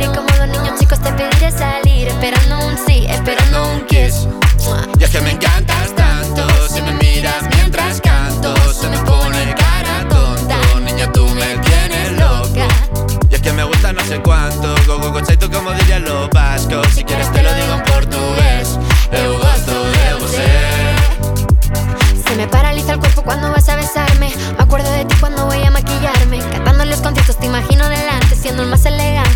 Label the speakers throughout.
Speaker 1: Y como dos niños chicos te pediré salir, esperando un sí, esperando un kiss.
Speaker 2: Y es que me encantas tanto, si me miras mientras canto, se me pone cara tonta. Niña, tú me tienes loca. Y es que me gusta no sé cuánto, go go go tú como dirían los vascos. Si quieres te lo digo en portugués, eu gosto de você.
Speaker 1: Se me paraliza el cuerpo cuando vas a besarme. Me acuerdo de ti cuando voy a maquillarme. Cantando los conciertos te imagino delante, siendo el más elegante,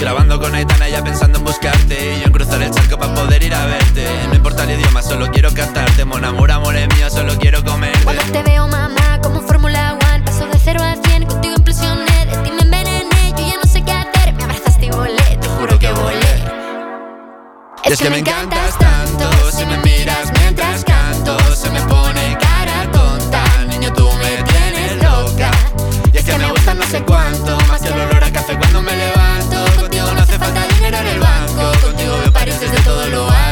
Speaker 2: Grabando con Aitana ya pensando en buscarte. Y yo en cruzar el charco para poder ir a verte. No importa el idioma, solo quiero cantarte. Mon amor, amor es mío, solo quiero comerte.
Speaker 1: Cuando te veo, mamá, como Fórmula One, paso de 0 a 100, contigo implosioné, de ti me envenené, yo ya no sé qué hacer, me abrazaste y volé, te juro que volé.
Speaker 2: Es que me encantas en el banco Contigo veo París desde todo lo alto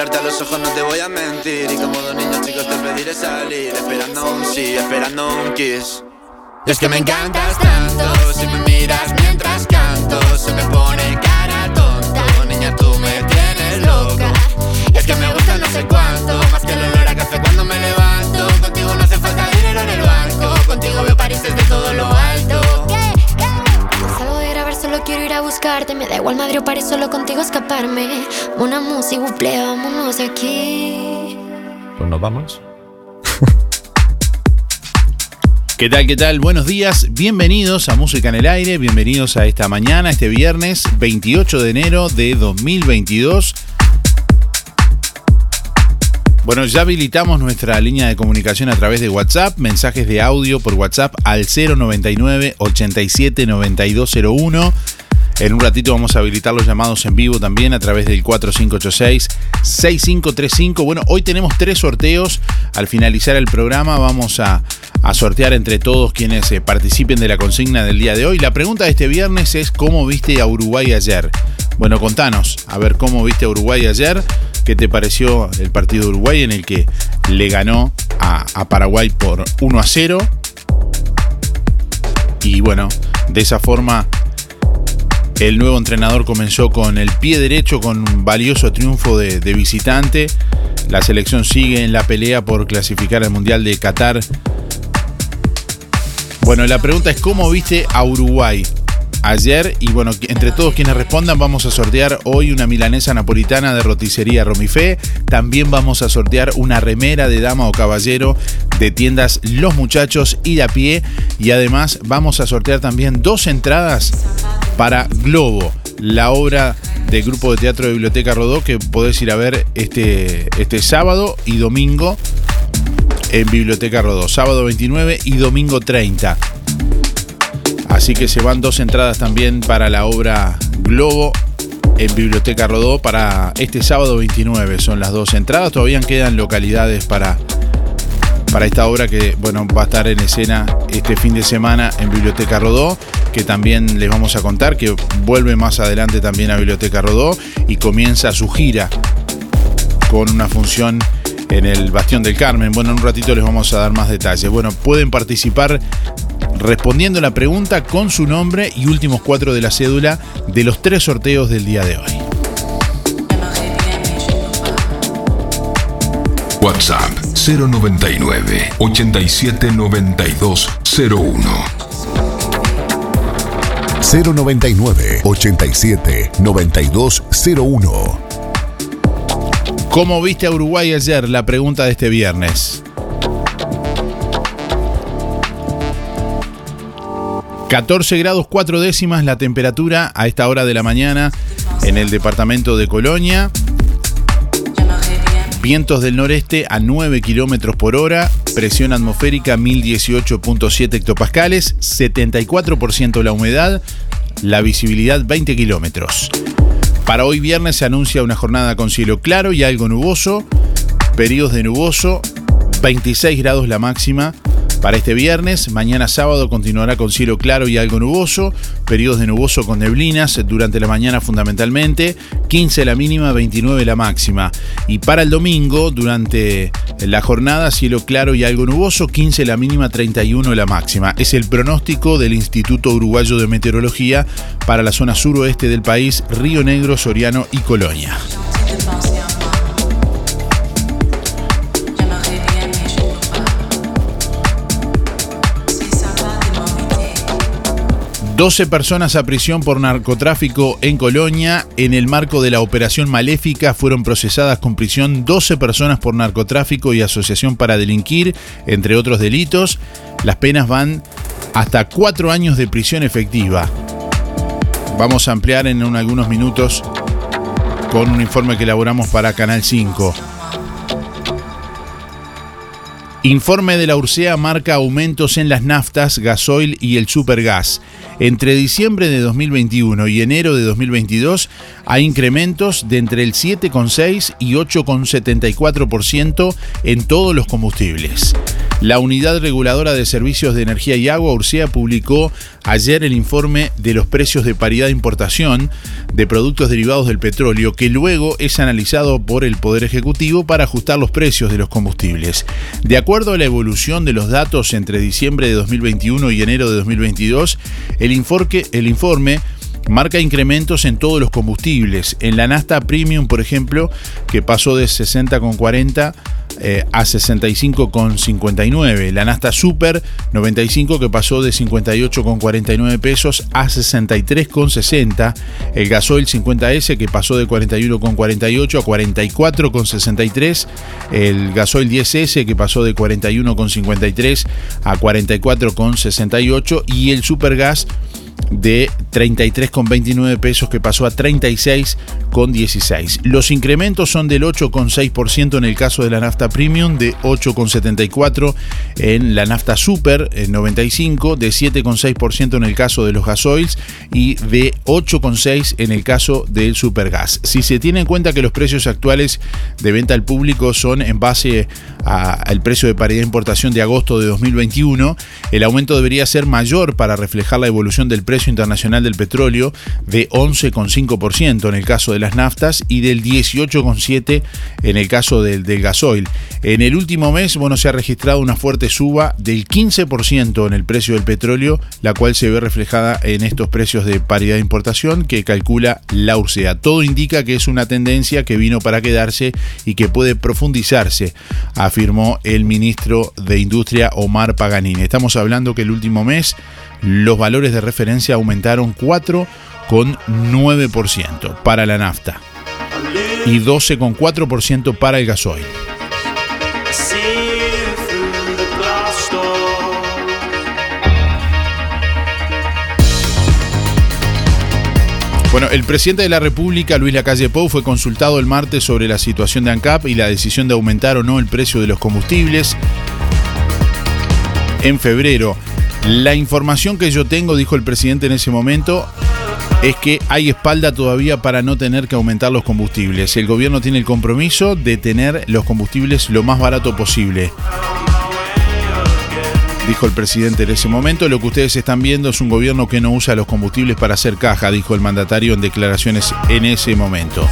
Speaker 2: mirarte a los ojos, no te voy a mentir. Y como dos niños chicos te pediré salir, esperando un sí, esperando un kiss. Es que me encantas tanto, si me
Speaker 1: quiero ir a buscarte. Me da igual Madrid o París, solo contigo escaparme. Una música, buple, vámonos de aquí.
Speaker 3: Pues nos vamos.
Speaker 4: ¿Qué tal? ¿Qué tal? Buenos días, bienvenidos a Música en el Aire, bienvenidos a esta mañana, este viernes 28 de enero de 2022. Bueno, ya habilitamos nuestra línea de comunicación a través de WhatsApp, mensajes de audio por WhatsApp al 099 87 9201. En un ratito vamos a habilitar los llamados en vivo también a través del 4586-6535. Bueno, hoy tenemos tres sorteos. Al finalizar el programa vamos a, a sortear entre todos quienes eh, participen de la consigna del día de hoy. La pregunta de este viernes es ¿cómo viste a Uruguay ayer? Bueno, contanos, a ver cómo viste a Uruguay ayer. ¿Qué te pareció el partido de Uruguay en el que le ganó a, a Paraguay por 1 a 0? Y bueno, de esa forma el nuevo entrenador comenzó con el pie derecho con un valioso triunfo de, de visitante. La selección sigue en la pelea por clasificar al Mundial de Qatar. Bueno, la pregunta es cómo viste a Uruguay ayer y bueno, entre todos quienes respondan vamos a sortear hoy una milanesa napolitana de roticería Romifé. También vamos a sortear una remera de dama o caballero de tiendas Los Muchachos y de a pie y además vamos a sortear también dos entradas para Globo, la obra del grupo de teatro de Biblioteca Rodó que podés ir a ver este, este sábado y domingo en Biblioteca Rodó, sábado 29 y domingo 30. Así que se van dos entradas también para la obra Globo en Biblioteca Rodó para este sábado 29. Son las dos entradas. Todavía quedan localidades para, para esta obra que bueno, va a estar en escena este fin de semana en Biblioteca Rodó. Que también les vamos a contar que vuelve más adelante también a Biblioteca Rodó y comienza su gira con una función en el Bastión del Carmen. Bueno, en un ratito les vamos a dar más detalles. Bueno, pueden participar respondiendo la pregunta con su nombre y últimos cuatro de la cédula de los tres sorteos del día de hoy.
Speaker 5: WhatsApp 099 87 92 01
Speaker 3: 099 87 92 01
Speaker 4: ¿Cómo viste a Uruguay ayer? La pregunta de este viernes. 14 grados 4 décimas la temperatura a esta hora de la mañana en el departamento de Colonia. Vientos del noreste a 9 kilómetros por hora, presión atmosférica 1018.7 hectopascales, 74% la humedad, la visibilidad 20 kilómetros. Para hoy viernes se anuncia una jornada con cielo claro y algo nuboso, periodos de nuboso, 26 grados la máxima, para este viernes, mañana sábado continuará con cielo claro y algo nuboso, periodos de nuboso con neblinas durante la mañana fundamentalmente, 15 la mínima, 29 la máxima. Y para el domingo, durante la jornada, cielo claro y algo nuboso, 15 la mínima, 31 la máxima. Es el pronóstico del Instituto Uruguayo de Meteorología para la zona suroeste del país, Río Negro, Soriano y Colonia. 12 personas a prisión por narcotráfico en Colonia. En el marco de la operación maléfica fueron procesadas con prisión 12 personas por narcotráfico y asociación para delinquir, entre otros delitos. Las penas van hasta 4 años de prisión efectiva. Vamos a ampliar en algunos minutos con un informe que elaboramos para Canal 5. Informe de la URSEA marca aumentos en las naftas, gasoil y el supergas. Entre diciembre de 2021 y enero de 2022 hay incrementos de entre el 7,6 y 8,74% en todos los combustibles. La Unidad Reguladora de Servicios de Energía y Agua, URSEA, publicó ayer el informe de los precios de paridad de importación de productos derivados del petróleo, que luego es analizado por el Poder Ejecutivo para ajustar los precios de los combustibles. De acuerdo a la evolución de los datos entre diciembre de 2021 y enero de 2022, el informe, el informe marca incrementos en todos los combustibles. En la Nasta Premium, por ejemplo, que pasó de 60,40 eh, a 65,59. La Nasta Super 95 que pasó de 58,49 pesos a 63,60. El gasoil 50S que pasó de 41,48 a 44,63. El gasoil 10S que pasó de 41,53 a 44,68. Y el Supergas de 33,29 pesos que pasó a 36,16. Los incrementos son del 8,6% en el caso de la nafta premium, de 8,74 en la nafta super en 95, de 7,6% en el caso de los gasoils y de 8,6 en el caso del supergas. Si se tiene en cuenta que los precios actuales de venta al público son en base al precio de paridad de importación de agosto de 2021, el aumento debería ser mayor para reflejar la evolución del precio internacional del petróleo de 11,5% en el caso de las naftas y del 18,7% en el caso del, gasoil. En el último mes, bueno, se ha registrado una fuerte suba del 15% en el precio del petróleo, la cual se ve reflejada en estos precios de paridad de importación que calcula la URSEA. Todo indica que es una tendencia que vino para quedarse y que puede profundizarse, afirmó el ministro de Industria Omar Paganini. Estamos hablando que el último mes los valores de referencia aumentaron 4,9% para la nafta y 12,4% para el gasoil. Bueno, el presidente de la República, Luis Lacalle Pou, fue consultado el martes sobre la situación de ANCAP y la decisión de aumentar o no el precio de los combustibles. En febrero, La información que yo tengo, dijo el presidente en ese momento, es que hay espalda todavía para no tener que aumentar los combustibles. El gobierno tiene el compromiso de tener los combustibles lo más barato posible. Dijo el presidente en ese momento, lo que ustedes están viendo es un gobierno que no usa los combustibles para hacer caja, dijo el mandatario en declaraciones en ese momento.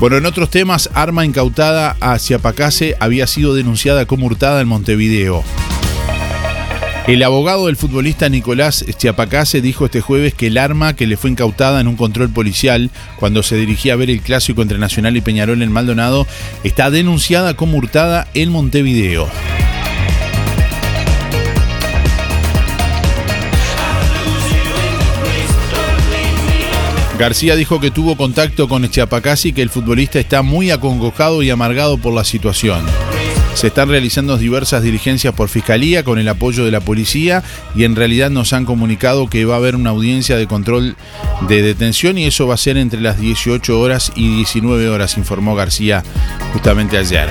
Speaker 4: Bueno, en otros temas, arma incautada hacia Pacase había sido denunciada como hurtada en Montevideo. El abogado del futbolista Nicolás Chiapacase dijo este jueves que el arma que le fue incautada en un control policial cuando se dirigía a ver el clásico entre Nacional y Peñarol en Maldonado está denunciada como hurtada en Montevideo. García dijo que tuvo contacto con Chiapacasi y que el futbolista está muy acongojado y amargado por la situación. Se están realizando diversas diligencias por fiscalía con el apoyo de la policía y en realidad nos han comunicado que va a haber una audiencia de control de detención y eso va a ser entre las 18 horas y 19 horas, informó García justamente ayer.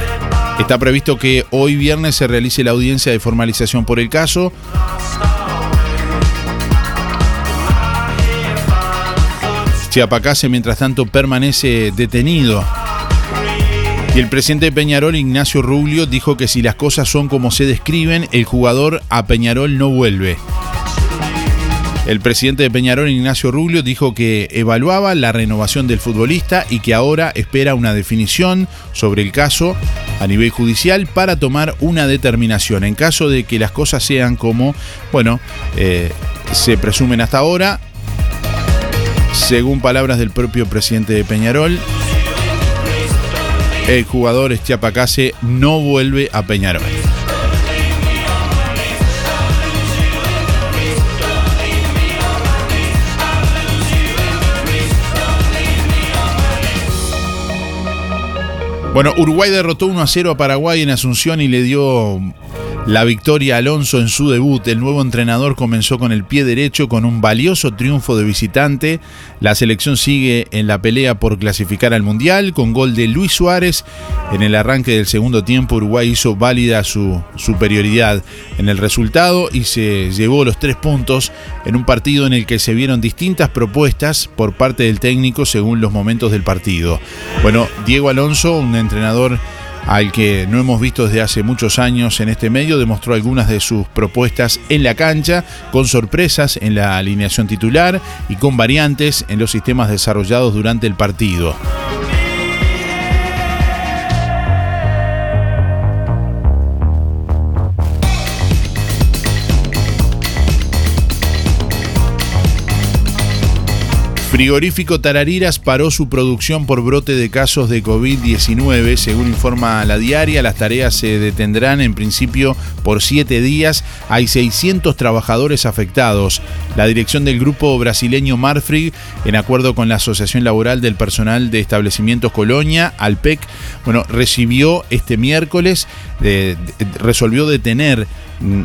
Speaker 4: Está previsto que hoy viernes se realice la audiencia de formalización por el caso. Chiapacase, mientras tanto, permanece detenido. Y el presidente de Peñarol, Ignacio Rubio, dijo que si las cosas son como se describen, el jugador a Peñarol no vuelve. El presidente de Peñarol, Ignacio Rubio, dijo que evaluaba la renovación del futbolista y que ahora espera una definición sobre el caso a nivel judicial para tomar una determinación. En caso de que las cosas sean como, bueno, eh, se presumen hasta ahora, según palabras del propio presidente de Peñarol, el jugador Estiapacase no vuelve a Peñarol. Bueno, Uruguay derrotó 1 a 0 a Paraguay en Asunción y le dio la victoria Alonso en su debut. El nuevo entrenador comenzó con el pie derecho con un valioso triunfo de visitante. La selección sigue en la pelea por clasificar al Mundial con gol de Luis Suárez. En el arranque del segundo tiempo Uruguay hizo válida su superioridad en el resultado y se llevó los tres puntos en un partido en el que se vieron distintas propuestas por parte del técnico según los momentos del partido. Bueno, Diego Alonso, un entrenador al que no hemos visto desde hace muchos años en este medio, demostró algunas de sus propuestas en la cancha, con sorpresas en la alineación titular y con variantes en los sistemas desarrollados durante el partido. Frigorífico Tarariras paró su producción por brote de casos de COVID-19. Según informa la diaria, las tareas se detendrán en principio por siete días. Hay 600 trabajadores afectados. La dirección del grupo brasileño Marfrig, en acuerdo con la Asociación Laboral del Personal de Establecimientos Colonia, ALPEC, bueno, recibió este miércoles, resolvió detener Mm,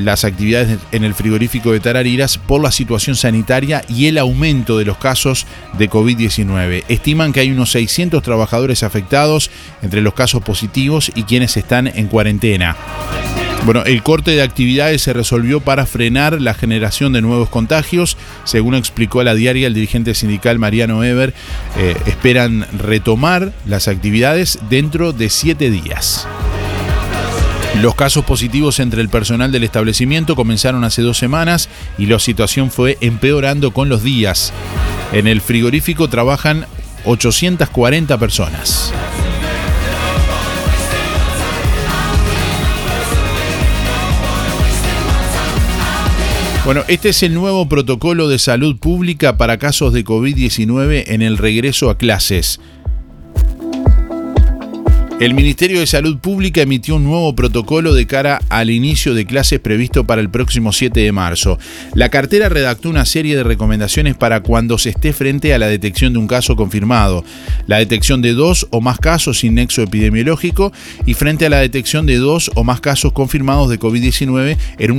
Speaker 4: las actividades en el frigorífico de Tarariras por la situación sanitaria y el aumento de los casos de COVID-19. Estiman que hay unos 600 trabajadores afectados entre los casos positivos y quienes están en cuarentena. Bueno, el corte de actividades se resolvió para frenar la generación de nuevos contagios. Según explicó a la diaria el dirigente sindical Mariano Eber, eh, esperan retomar las actividades dentro de siete días. Los casos positivos entre el personal del establecimiento comenzaron hace dos semanas y la situación fue empeorando con los días. En el frigorífico trabajan 840 personas. Bueno, este es el nuevo protocolo de salud pública para casos de COVID-19 en el regreso a clases. El Ministerio de Salud Pública emitió un nuevo protocolo de cara al inicio de clases previsto para el próximo 7 de marzo. La cartera redactó una serie de recomendaciones para cuando se esté frente a la detección de un caso confirmado, la detección de dos o más casos sin nexo epidemiológico y frente a la detección de dos o más casos confirmados de COVID-19 en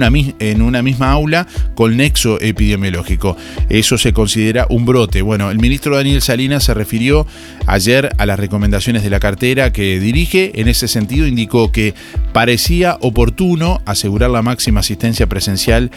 Speaker 4: una, misma aula con nexo epidemiológico. Eso se considera un brote. Bueno, el ministro Daniel Salinas se refirió ayer a las recomendaciones de la cartera que dirige. En ese sentido indicó que parecía oportuno asegurar la máxima asistencia presencial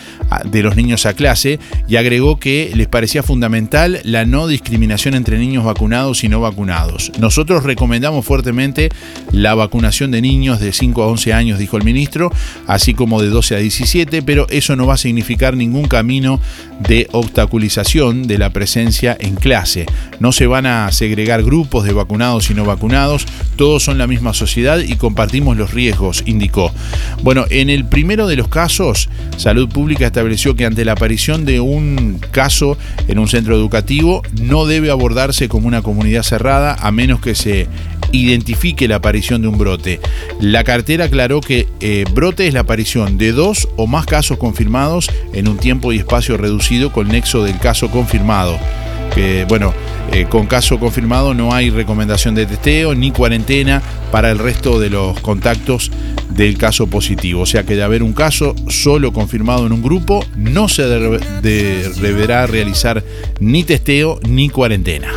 Speaker 4: de los niños a clase y agregó que les parecía fundamental la no discriminación entre niños vacunados y no vacunados. Nosotros recomendamos fuertemente la vacunación de niños de 5 a 11 años, dijo el ministro, así como de 12 a 17, pero eso no va a significar ningún camino de obstaculización de la presencia en clase. No se van a segregar grupos de vacunados y no vacunados, todos son la misma sociedad y compartimos los riesgos, indicó. Bueno, en el primero de los casos, Salud Pública estableció que ante la aparición de un caso en un centro educativo no debe abordarse como una comunidad cerrada a menos que se identifique la aparición de un brote. La cartera aclaró que eh, brote es la aparición de dos o más casos confirmados en un tiempo y espacio reducido con nexo del caso confirmado. Que, bueno, eh, con caso confirmado no hay recomendación de testeo ni cuarentena para el resto de los contactos del caso positivo. O sea que de haber un caso solo confirmado en un grupo, no se deberá realizar ni testeo ni cuarentena.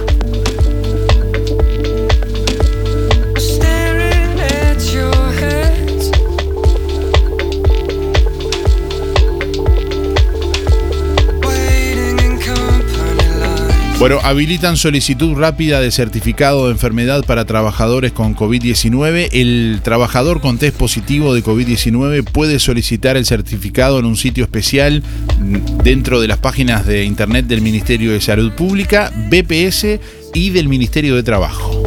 Speaker 4: Bueno, habilitan solicitud rápida de certificado de enfermedad para trabajadores con COVID-19. El trabajador con test positivo de COVID-19 puede solicitar el certificado en un sitio especial dentro de las páginas de internet del Ministerio de Salud Pública, BPS y del Ministerio de Trabajo.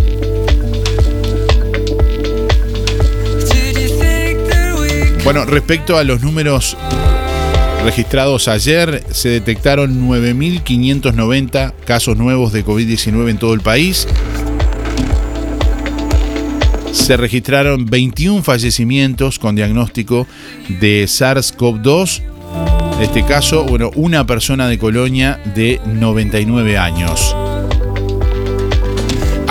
Speaker 4: Bueno, respecto a los números registrados ayer, se detectaron 9.590 casos nuevos de COVID-19 en todo el país. Se registraron 21 fallecimientos con diagnóstico de SARS-CoV-2. En este caso, bueno, una persona de Colonia de 99 años.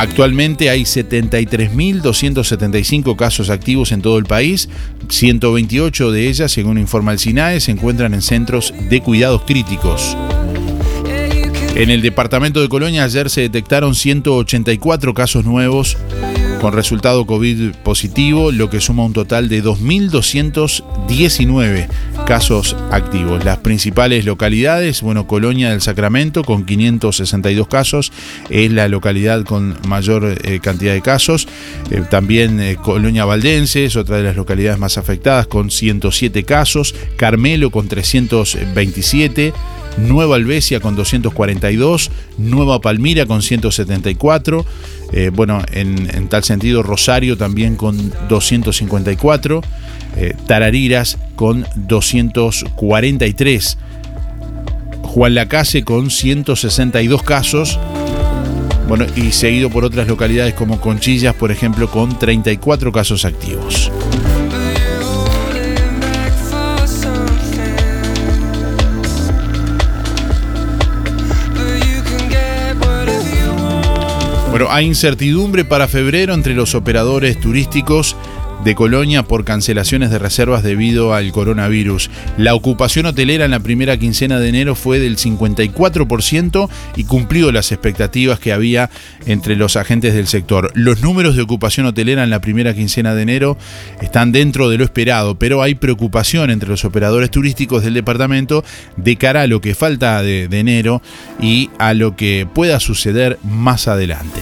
Speaker 4: Actualmente hay 73.275 casos activos en todo el país, 128 de ellas, según informa el SINAE, se encuentran en centros de cuidados críticos. En el departamento de Colonia ayer se detectaron 184 casos nuevos con resultado COVID positivo, lo que suma un total de 2.219 casos activos. Las principales localidades, bueno, Colonia del Sacramento con 562 casos, es la localidad con mayor eh, cantidad de casos. Eh, también eh, Colonia Valdense es otra de las localidades más afectadas con 107 casos, Carmelo con 327. Nueva Albesia con 242, Nueva Palmira con 174, eh, bueno, en, tal sentido Rosario también con 254, eh, Tarariras con 243, Juan Lacase con 162 casos, bueno, y seguido por otras localidades como Conchillas, por ejemplo, con 34 casos activos. Hay incertidumbre para febrero entre los operadores turísticos de Colonia por cancelaciones de reservas debido al coronavirus. La ocupación hotelera en la primera quincena de enero fue del 54% y cumplió las expectativas que había entre los agentes del sector. Los números de ocupación hotelera en la primera quincena de enero están dentro de lo esperado, pero hay preocupación entre los operadores turísticos del departamento de cara a lo que falta de, de enero y a lo que pueda suceder más adelante.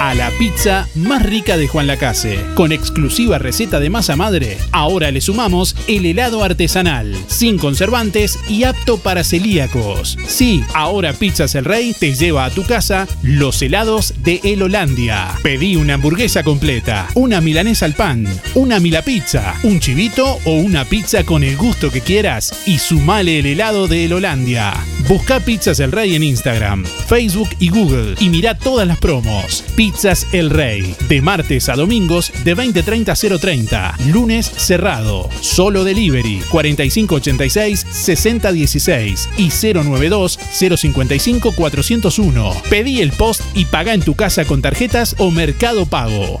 Speaker 4: a la pizza más rica de Juan Lacase. Con exclusiva receta de masa madre, ahora le sumamos el helado artesanal, sin conservantes y apto para celíacos. Sí, ahora Pizzas El Rey te lleva a tu casa los helados de El Holandia. Pedí una hamburguesa completa, una milanesa al pan, una mila pizza, un chivito o una pizza con el gusto que quieras y sumale el helado de El Holandia. Busca Pizzas El Rey en Instagram, Facebook y Google y mira todas las promos. Pizzas El Rey. De martes a domingos de 20.30 a 0.30. Lunes cerrado. Solo delivery 4586-6016 y 092-055-401. Pedí el post y paga en tu casa con tarjetas o mercado pago.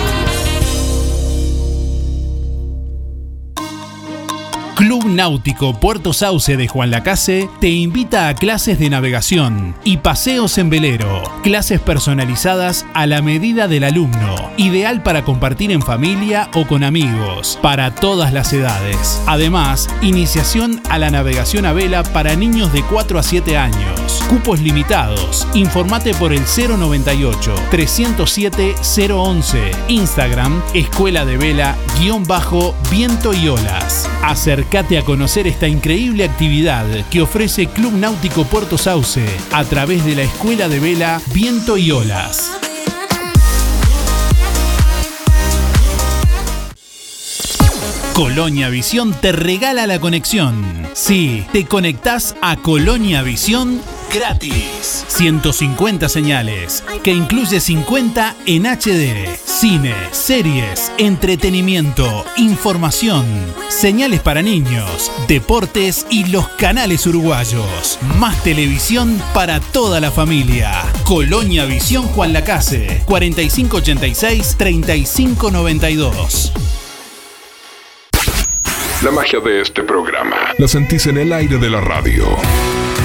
Speaker 4: Club Náutico Puerto Sauce de Juan Lacase te invita a clases de navegación y paseos en velero. Clases personalizadas a la medida del alumno, ideal para compartir en familia o con amigos, para todas las edades. Además, iniciación a la navegación a vela para niños de 4 a 7 años. Cupos limitados. Informate por el 098 307 011. Instagram Escuela de Vela guion bajo Viento y Olas. Acércate a conocer esta increíble actividad que ofrece Club Náutico Puerto Sauce a través de la Escuela de Vela Viento y Olas. Colonia Visión te regala la conexión. Sí, te conectás a Colonia Visión gratis. 150 señales, que incluye 50 en HD. Cine, series, entretenimiento, información, señales para niños, deportes y los canales uruguayos. Más televisión para toda la familia. Colonia Visión Juan Lacase, 4586-3592.
Speaker 5: La magia de este programa la sentís en el aire de la radio.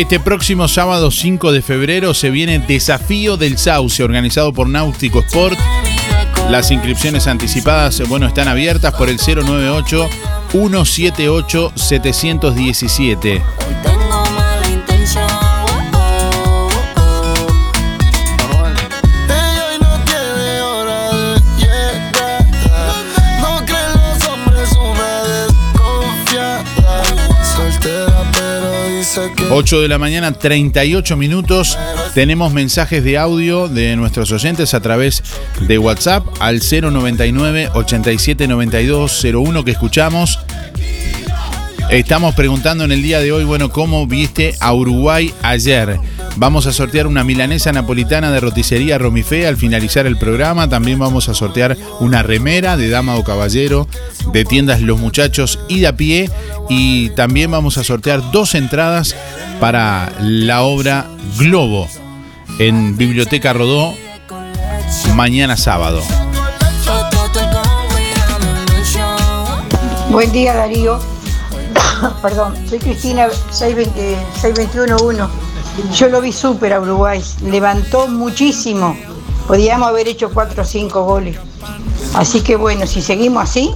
Speaker 6: este próximo sábado 5 de febrero se viene Desafío del Sauce, organizado por Náutico Sport. Las inscripciones anticipadas, bueno, están abiertas por el 098 178 717. 8 de la mañana, 38 minutos. Tenemos mensajes de audio de nuestros oyentes a través de WhatsApp al 099 879201 que escuchamos.
Speaker 4: Estamos preguntando en el día de hoy, bueno, ¿cómo viste a Uruguay ayer? Vamos a sortear una milanesa napolitana de roticería Romifé al finalizar el programa. También vamos a sortear una remera de dama o caballero de tiendas Los Muchachos y de a pie. Y también vamos a sortear dos entradas para la obra Globo en Biblioteca Rodó mañana sábado.
Speaker 7: Buen día Darío. Perdón, soy Cristina 620 6211. Yo lo vi súper a Uruguay, levantó muchísimo. Podíamos haber hecho 4 o 5 goles. Así que bueno, si seguimos así,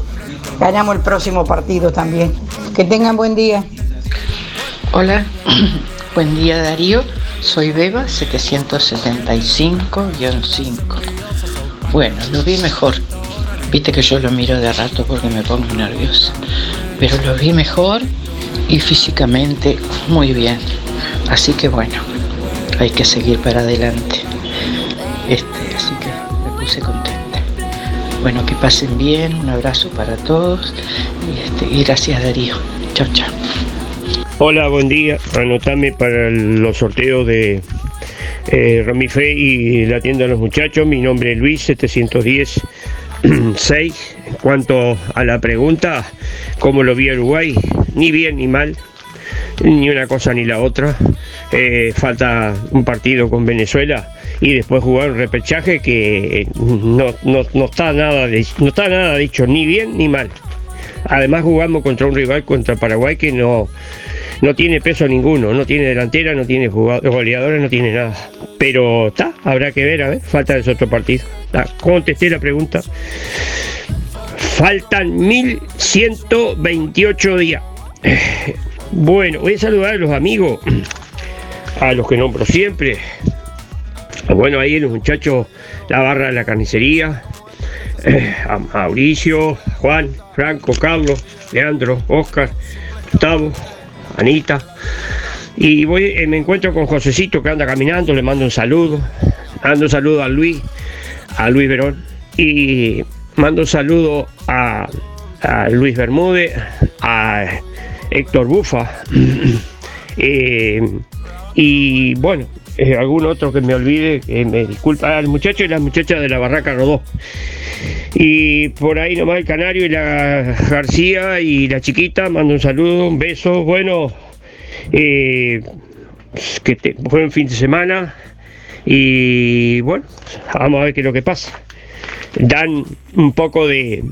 Speaker 7: ganamos el próximo partido también. Que tengan buen día.
Speaker 8: Hola, buen día Darío, soy Beba 775-5. Bueno, lo vi mejor. Viste que yo lo miro de rato porque me pongo nerviosa. Pero lo vi mejor y físicamente muy bien. Así que bueno, hay que seguir para adelante. Este, así que me puse contenta. Bueno, que pasen bien, un abrazo para todos y, este, y gracias Darío. Chao, chao.
Speaker 9: Hola, buen día. Anotame para los sorteos de eh, y la tienda de los muchachos. Mi nombre es Luis 710 6. En cuanto a la pregunta, ¿cómo lo vi a Uruguay? Ni bien ni mal, ni una cosa ni la otra. Eh, falta un partido con Venezuela y después jugar un repechaje que eh, no, no- no está nada no está nada dicho ni bien ni mal. Además jugamos contra un rival contra Paraguay que no, no tiene peso ninguno, no tiene delantera, no tiene goleadores, no tiene nada. Pero está, habrá que ver, a ver, falta ese otro partido. Ta, contesté la pregunta. Faltan 1128 días. Bueno, voy a saludar a los amigos, a los que nombro siempre. Bueno, ahí los muchachos, la barra de la carnicería, eh, Mauricio, Juan, Franco, Carlos, Leandro, Oscar, Gustavo, Anita. Y voy, eh, me encuentro con Josecito que anda caminando, le mando un saludo. Mando un saludo a Luis, a Luis Verón. Y mando un saludo a, a Luis Bermúdez, a Héctor Bufa. Eh, y bueno, eh, algún otro que me olvide, que me disculpa, al muchacho y la muchacha de la Barraca Rodó. Y por ahí nomás el Canario y la García y la chiquita, mando un saludo, un beso, bueno, eh, que te, buen fin de semana y bueno, vamos a ver qué es lo que pasa. Dan un poco de,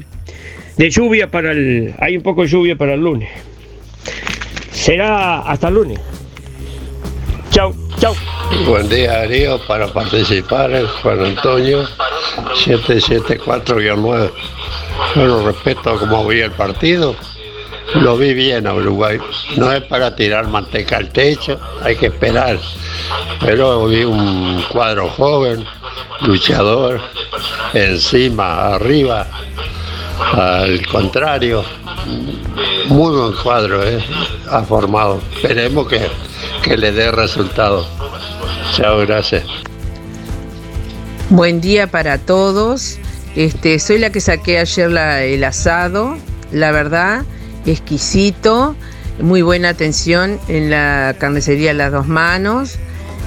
Speaker 9: de lluvia para el, hay un poco de lluvia para el lunes. Será hasta el lunes. Chau, chau.
Speaker 10: Buen día Darío, para participar Juan Antonio 774-9. Bueno, respeto como vi el partido, lo vi bien a Uruguay. No es para tirar manteca al techo, hay que esperar. Pero vi un cuadro joven, luchador, encima, arriba, al contrario. Muy buen cuadro, ¿eh? ha formado. Esperemos que, que le dé resultado. Chao, gracias.
Speaker 11: Buen día para todos. Este, soy la que saqué ayer el asado. La verdad, exquisito. Muy buena atención en la carnicería Las Dos Manos.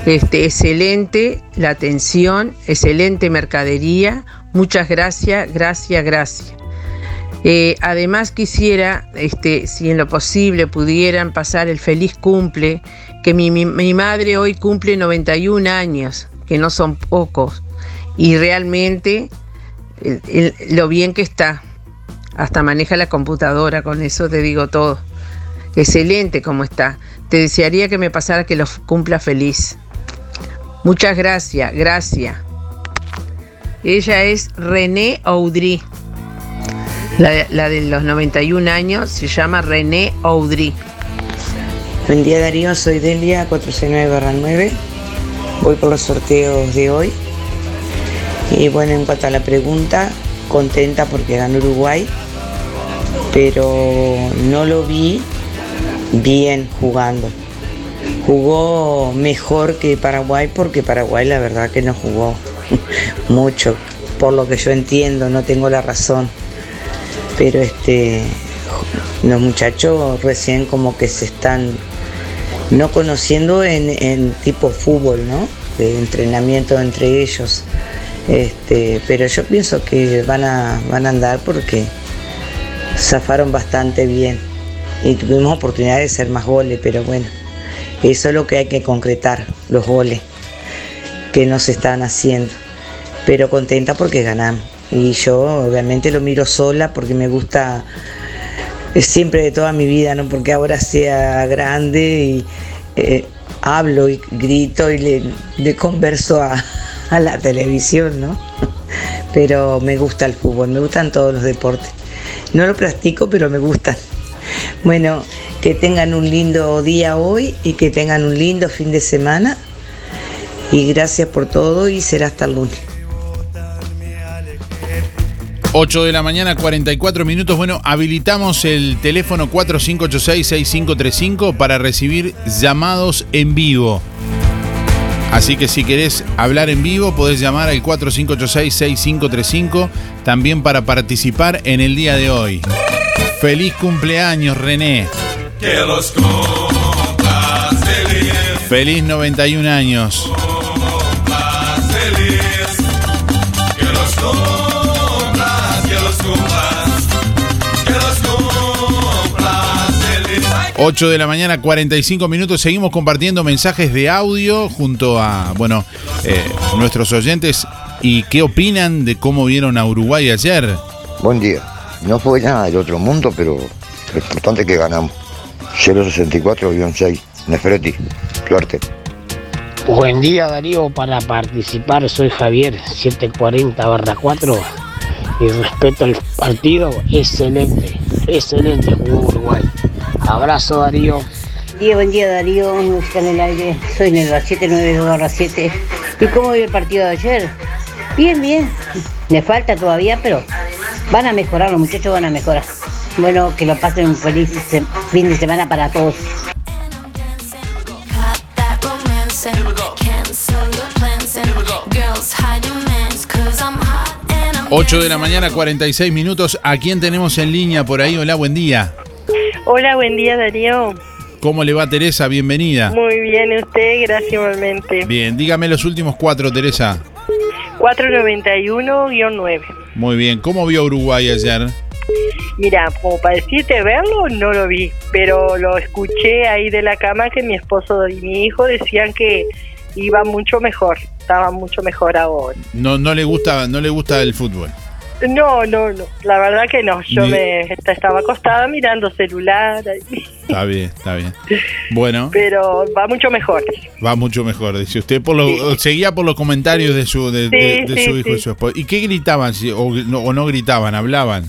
Speaker 11: Este, excelente la atención, excelente mercadería. Muchas gracias, gracias, gracias. Eh, además quisiera, este, si en lo posible pudieran pasar el feliz cumple, que mi, mi- madre hoy cumple 91 años, que no son pocos, y realmente lo bien que está, hasta maneja la computadora, con eso te digo todo. Excelente como está. Te desearía que me pasara que lo cumpla feliz. Muchas gracias, gracias. Ella es René Audry. La, de los 91 años se llama René Audry.
Speaker 12: Buen día Darío, soy Delia 469-9. Voy por los sorteos de hoy. Y bueno, en cuanto a la pregunta, contenta porque ganó Uruguay, pero no lo vi bien jugando. Jugó mejor que Paraguay porque Paraguay la verdad que no jugó mucho, por lo que yo entiendo, no tengo la razón. Pero este los muchachos recién como que se están no conociendo en, tipo fútbol, ¿no? De entrenamiento entre ellos. Este, pero yo pienso que van a, van a andar porque zafaron bastante bien y tuvimos oportunidad de hacer más goles, pero bueno, eso es lo que hay que concretar, los goles que nos están haciendo. Pero contenta porque ganamos. Y yo obviamente lo miro sola porque me gusta eh, siempre de toda mi vida, no porque ahora sea grande y eh, hablo y grito y le, converso a, a la televisión, ¿no? Pero me gusta el fútbol, me gustan todos los deportes. No lo practico, pero me gustan. Bueno, que tengan un lindo día hoy y que tengan un lindo fin de semana. Y gracias por todo y será hasta el lunes.
Speaker 4: 8 de la mañana, 44 minutos. Bueno, habilitamos el teléfono 4586-6535 para recibir llamados en vivo. Así que si querés hablar en vivo, podés llamar al 4586-6535 también para participar en el día de hoy. Feliz cumpleaños, René.
Speaker 13: Que los cumplas feliz,
Speaker 4: Feliz 91 años. 8 de la mañana, 45 minutos. Seguimos compartiendo mensajes de audio junto a, bueno, eh, nuestros oyentes. ¿Y qué opinan de cómo vieron a Uruguay ayer?
Speaker 14: Buen día. No fue nada del otro mundo, pero lo importante es que ganamos. 064-6, Nefreti, suerte.
Speaker 15: Buen día Darío, para participar soy Javier 740 barra 4 y respeto al partido, excelente, excelente jugó Uruguay. Abrazo Darío.
Speaker 16: Día, buen día Darío, música en el aire, soy Nelva 792 7. ¿Y cómo vio el partido de ayer? Bien, bien, me falta todavía, pero van a mejorar, los muchachos van a mejorar. Bueno, que lo pasen un feliz fin de semana para todos.
Speaker 4: 8 de la mañana, 46 minutos. ¿A quién tenemos en línea por ahí? Hola, buen día.
Speaker 17: Hola, buen día Darío.
Speaker 4: ¿Cómo le va Teresa? Bienvenida.
Speaker 17: Muy bien, ¿y usted, gracias igualmente.
Speaker 4: Bien, dígame los últimos cuatro, Teresa.
Speaker 17: 491-9.
Speaker 4: Muy bien, ¿cómo vio Uruguay ayer?
Speaker 17: Mira, como para decirte verlo, no lo vi, pero lo escuché ahí de la cama que mi esposo y mi hijo decían que iba mucho mejor, estaba mucho mejor ahora.
Speaker 4: No, no le gusta, no le gusta el fútbol.
Speaker 17: No, no, no, la verdad que no, yo
Speaker 4: Ni-
Speaker 17: me estaba acostada mirando celular,
Speaker 4: Está bien, está bien. Bueno,
Speaker 17: pero va mucho mejor.
Speaker 4: va mucho mejor, dice usted. Por lo, Seguía por los comentarios de su, de, de-
Speaker 17: Sí,
Speaker 4: de
Speaker 17: sí,
Speaker 4: su hijo y su esposa. ¿Y qué gritaban? O, no, o no gritaban? ¿Hablaban?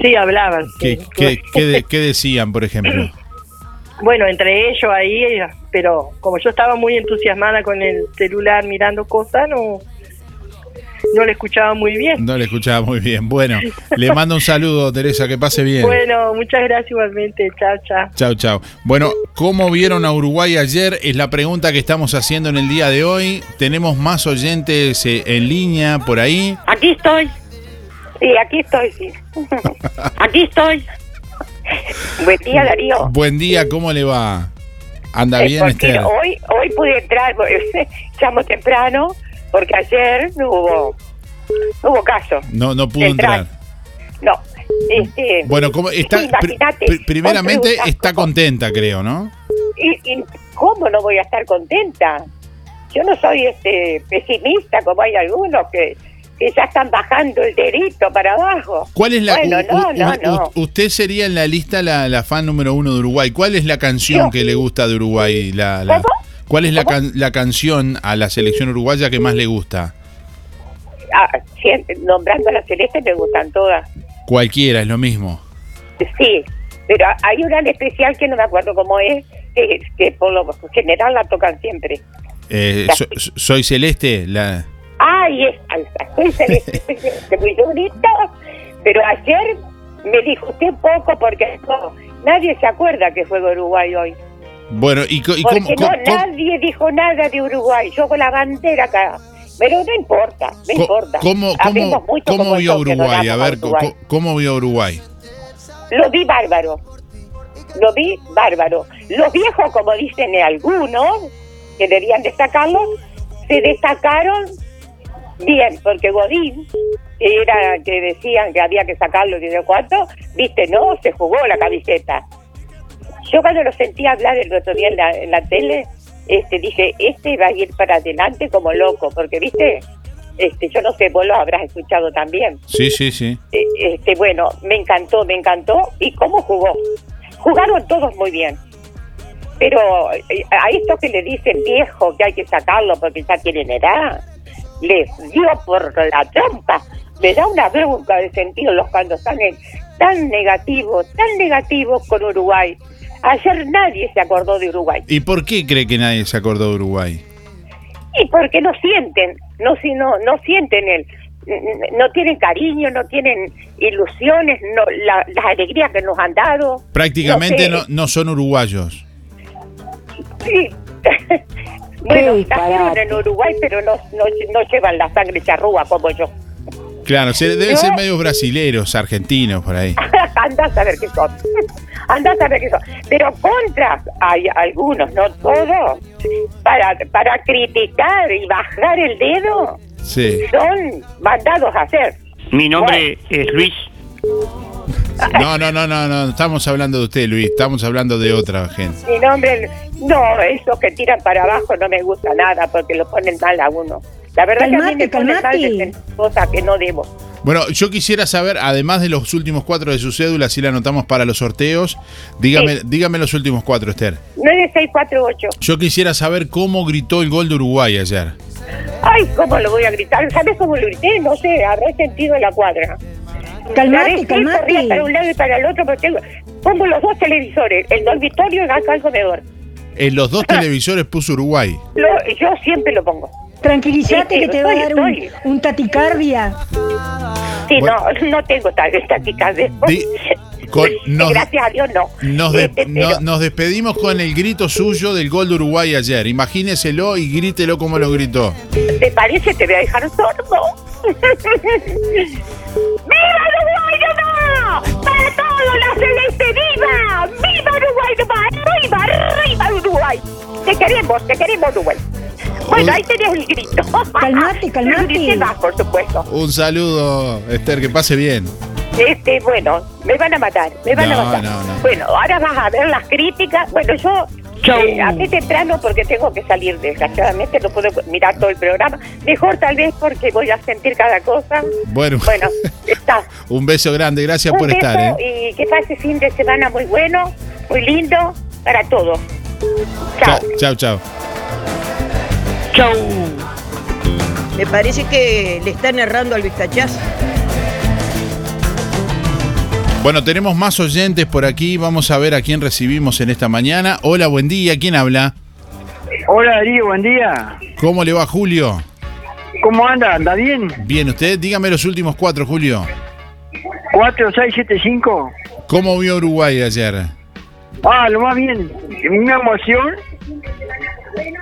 Speaker 17: Sí, hablaban.
Speaker 4: ¿Qué,
Speaker 17: sí.
Speaker 4: qué, qué de- qué decían, por ejemplo?
Speaker 17: Bueno, entre ellos ahí, pero como yo estaba muy entusiasmada con el celular mirando cosas, no, no le escuchaba muy bien.
Speaker 4: No le escuchaba muy bien. Bueno, le mando un saludo, Teresa, que pase bien.
Speaker 17: Bueno, muchas gracias igualmente. Chao, chao.
Speaker 4: Chau, chau. Bueno, ¿cómo vieron a Uruguay ayer? Es la pregunta que estamos haciendo en el día de hoy. Tenemos más oyentes eh, en línea por ahí.
Speaker 18: Aquí estoy. Sí, aquí estoy, sí. Aquí estoy. Buen día, Darío.
Speaker 4: Buen día, ¿cómo le va? ¿Anda bien,
Speaker 18: porque
Speaker 4: Esther?
Speaker 18: hoy, hoy pude entrar, porque llamo temprano, porque ayer no hubo, no hubo caso.
Speaker 4: No, no pudo
Speaker 18: entrar.
Speaker 4: entrar.
Speaker 18: No. Este,
Speaker 4: Bueno, ¿cómo está? pri- primeramente está contenta, creo, ¿no?
Speaker 18: ¿Y, y cómo no voy a estar contenta? Yo no soy este pesimista como hay algunos que, que ya están bajando el dedito para abajo.
Speaker 4: ¿Cuál es la
Speaker 18: Bueno, no, no, no.
Speaker 4: Usted sería en la lista la, la fan número uno de Uruguay. ¿Cuál es la canción
Speaker 18: Yo.
Speaker 4: que le gusta de Uruguay? La, la- ¿Cuál es la, can- la canción a la selección uruguaya que más le gusta?
Speaker 18: Ah, nombrando a la celeste me gustan todas.
Speaker 4: Cualquiera, es lo mismo.
Speaker 18: Sí, pero hay una en especial que no me acuerdo cómo es, que, que por lo general la tocan siempre.
Speaker 4: Eh, so- so- soy Celeste, la...
Speaker 18: Ay, es soy celeste, soy celeste. Pero ayer me dijo usted poco porque no, nadie se acuerda que fue de Uruguay hoy.
Speaker 4: Bueno, ¿y, y cómo,
Speaker 18: no,
Speaker 4: cómo-
Speaker 18: nadie dijo nada de Uruguay. Yo con la bandera acá. Pero no importa, no importa.
Speaker 4: cómo, cómo,
Speaker 18: mucho
Speaker 4: cómo
Speaker 18: como
Speaker 4: vio Uruguay? A ver,
Speaker 18: Uruguay.
Speaker 4: ¿cómo vio Uruguay?
Speaker 18: lo vi bárbaro. Lo vi bárbaro. Los viejos, como dicen algunos, que deberían destacarlo, se destacaron bien, porque Godín, que era que decían que había que sacarlo y de cuánto, viste, no, se jugó la camiseta. Yo cuando lo sentí hablar el otro día en la, en la tele, este, dije, este va a ir para adelante como loco, porque viste, este, yo no sé, vos lo habrás escuchado también.
Speaker 4: Sí, sí, sí.
Speaker 18: Eh, Este, bueno, me encantó, me encantó. ¿Y cómo jugó? Jugaron todos muy bien. Pero eh, a estos que le dicen viejo que hay que sacarlo porque ya tienen edad, les dio por la trampa. Me da una bronca de sentido los cuando están en- tan negativos, tan negativos con Uruguay. Ayer nadie se acordó de Uruguay.
Speaker 4: ¿Y por qué cree que nadie se acordó de Uruguay?
Speaker 18: Y porque no sienten, no, si no, no sienten el, no tienen cariño, no tienen ilusiones, no, la- las alegrías que nos han dado.
Speaker 4: Prácticamente
Speaker 18: No
Speaker 4: no,
Speaker 18: sé.
Speaker 4: no son uruguayos.
Speaker 18: Sí. bueno, nacieron en Uruguay, pero no, no, no llevan la sangre charrúa como yo.
Speaker 4: Claro, se, deben
Speaker 18: Yo-
Speaker 4: ser medios brasileros, argentinos, por ahí.
Speaker 18: Andá a saber qué son. Andá a saber qué son. Pero contra hay algunos, no todos, para, para criticar y bajar el dedo,
Speaker 4: Sí.
Speaker 18: son mandados a hacer.
Speaker 19: Mi nombre es Luis.
Speaker 4: No, no, no, no, no, estamos hablando de usted, Luis, estamos hablando de otra gente.
Speaker 18: Mi nombre, no, esos que tiran para abajo no me gusta nada porque lo ponen mal a uno. La verdad que a mí me ponen mal de hacer cosas que no debo.
Speaker 4: Bueno, yo quisiera saber, además de los últimos cuatro de su cédula, si la anotamos para los sorteos, dígame, dígame los últimos cuatro, Esther.
Speaker 18: 9648.
Speaker 4: Yo quisiera saber cómo gritó el gol de Uruguay ayer.
Speaker 18: Ay, ¿cómo lo voy a gritar? ¿Sabes cómo lo grité? No sé, habré sentido en la cuadra.
Speaker 16: Calmate, calmate.
Speaker 18: corría para un lado y para el otro porque tengo- pongo los dos televisores, el dormitorio y acá al comedor.
Speaker 4: En los dos televisores puso Uruguay.
Speaker 18: Lo- yo siempre lo pongo.
Speaker 16: Tranquilízate
Speaker 18: Sí,
Speaker 16: que te va a dar un, un taticardia.
Speaker 18: Sí, no, no tengo tal taquicardia.
Speaker 4: Con- nos,
Speaker 18: Gracias a Dios no.
Speaker 4: nos de-
Speaker 18: Este,
Speaker 4: no-
Speaker 18: pero-
Speaker 4: nos despedimos con el grito suyo del gol de Uruguay ayer. Imagíneselo y grítelo como lo gritó.
Speaker 18: ¿Te parece? Te voy a dejar sordo. ¡Viva Uruguay no! ¡Para todo la celeste viva! ¡Viva Uruguay no! ¡Arriba, arriba Uruguay! Te queremos, te queremos Uruguay. Bueno, ahí tenés el grito.
Speaker 16: Calmate, calmate.
Speaker 18: Más, por supuesto.
Speaker 4: Un saludo, Esther, que pase bien.
Speaker 18: Este, bueno, me van a matar, me van
Speaker 4: No,
Speaker 18: a matar.
Speaker 4: no, no.
Speaker 18: Bueno, ahora vas a ver las críticas. Bueno, yo eh, a mí temprano porque tengo que salir, desgraciadamente no puedo mirar todo el programa. Mejor tal vez porque voy a sentir cada cosa.
Speaker 4: Bueno,
Speaker 18: Bueno, está.
Speaker 4: un beso grande, gracias
Speaker 18: Un
Speaker 4: por
Speaker 18: beso
Speaker 4: estar. ¿eh?
Speaker 18: y que pase fin de semana muy bueno, muy lindo para todos.
Speaker 4: Chao, chao, chao.
Speaker 18: Chau.
Speaker 20: Me parece que le están errando al vistachaz.
Speaker 4: Bueno, tenemos más oyentes por aquí. Vamos a ver a quién recibimos en esta mañana. Hola, buen día. ¿Quién habla?
Speaker 21: Hola Darío, buen día.
Speaker 4: ¿Cómo le va, Julio?
Speaker 21: ¿Cómo anda? ¿Anda bien?
Speaker 4: Bien, usted, dígame los últimos cuatro, Julio.
Speaker 21: 4, 6, 7, 5.
Speaker 4: ¿Cómo vio Uruguay ayer?
Speaker 21: Ah, lo más bien. Una emoción.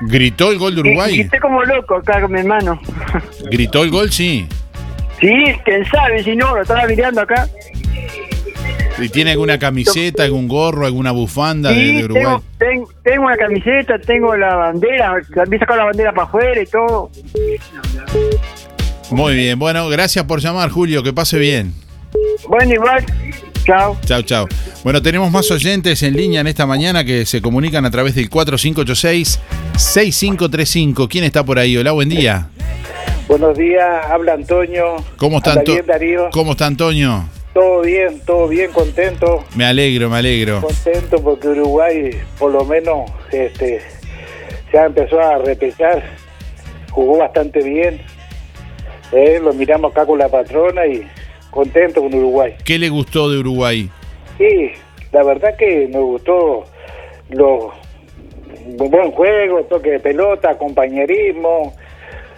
Speaker 4: ¿Gritó el gol de Uruguay?
Speaker 21: estoy como loco acá con mi hermano.
Speaker 4: ¿Gritó el gol? Sí.
Speaker 21: Sí, quién sabe, si no, lo estaba mirando acá.
Speaker 4: ¿Y tiene alguna camiseta, algún gorro, alguna bufanda de,
Speaker 21: Sí,
Speaker 4: de Uruguay?
Speaker 21: tengo, ten- tengo una camiseta, tengo la bandera, había sacado la bandera para afuera y todo.
Speaker 4: Muy bien, bueno, gracias por llamar, Julio, que pase bien.
Speaker 21: Bueno, igual, chao.
Speaker 4: Chao, chao. Bueno, tenemos más oyentes en línea en esta mañana que se comunican a través del 4586-6535. ¿Quién está por ahí? Hola, buen día.
Speaker 22: Buenos días, habla Antonio.
Speaker 4: ¿Cómo está, Anto-
Speaker 22: bien, Darío?
Speaker 4: ¿Cómo está Antonio?
Speaker 22: Todo bien, todo bien, contento.
Speaker 4: Me alegro, me alegro.
Speaker 22: Contento porque Uruguay, por lo menos, este, ya empezó a repechar. Jugó bastante bien. Eh, lo miramos acá con la patrona y contento con Uruguay.
Speaker 4: ¿Qué le gustó de Uruguay?
Speaker 22: Sí, la verdad que me gustó lo buen juego, toque de pelota, compañerismo,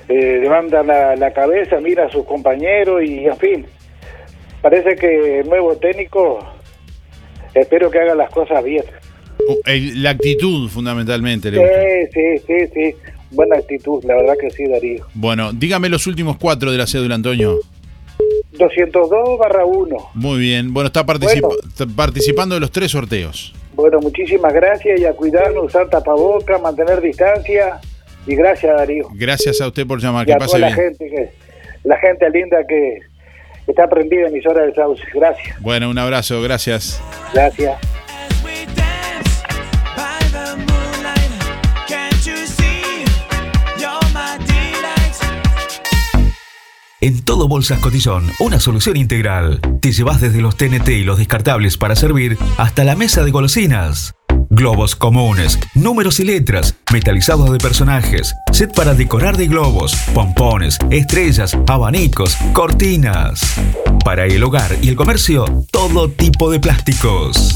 Speaker 22: eh, levantan la, la cabeza, mira a sus compañeros y en fin. Parece que el nuevo técnico espero que haga las cosas bien.
Speaker 4: La actitud, fundamentalmente. Le gusta.
Speaker 22: Sí, sí, sí, sí. Buena actitud, la verdad que sí, Darío.
Speaker 4: Bueno, dígame los últimos cuatro de la cédula, Antonio.
Speaker 22: 202 barra 1.
Speaker 23: Muy bien. Bueno, está, participa- está participando de los tres sorteos.
Speaker 22: Bueno, muchísimas gracias y a cuidarnos, usar tapaboca, mantener distancia. Y gracias, Darío.
Speaker 23: Gracias a usted por llamar.
Speaker 22: y
Speaker 23: Que
Speaker 22: a
Speaker 23: pase
Speaker 22: toda la gente, que, la gente linda que está prendida en mis horas del sauce. Gracias,
Speaker 23: Bueno, un abrazo. Gracias.
Speaker 22: gracias.
Speaker 24: En todo Bolsas Cotillón, una solución integral. Te llevas desde los TNT y los descartables para servir hasta la mesa de golosinas. Globos comunes, números y letras, metalizados de personajes, set para decorar de globos, pompones, estrellas, abanicos, cortinas. Para el hogar y el comercio, todo tipo de plásticos.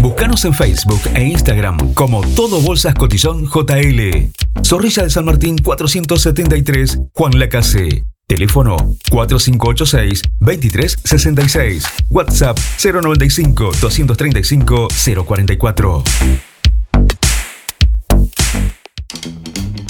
Speaker 24: Búscanos en Facebook e Instagram como Todo Bolsas Cotillón JL. Zorrilla de San Martín 473, Juan Lacase. Teléfono 4586-2366. WhatsApp 095-235-044.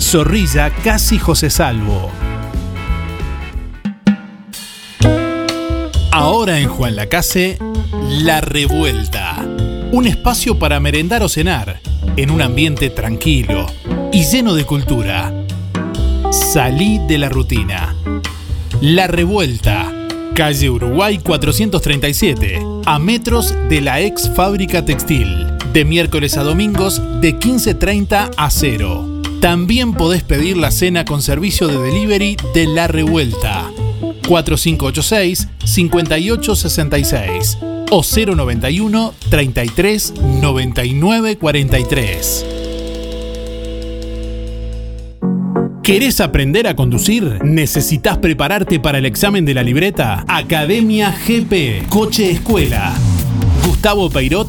Speaker 4: Zorrilla Casi José Salvo. Ahora en Juan Lacase, La Revuelta. Un espacio para merendar o cenar, en un ambiente tranquilo y lleno de cultura. Salí de la rutina. La Revuelta, calle Uruguay 437, a metros de la ex fábrica textil. De miércoles a domingos de 15.30 a 0. También podés pedir la cena con servicio de delivery de La Revuelta. 4586-5866 o 091 33 99 43. ¿Querés aprender a conducir? ¿Necesitas prepararte para el examen de la libreta? Academia GP, Coche Escuela. Gustavo Peirot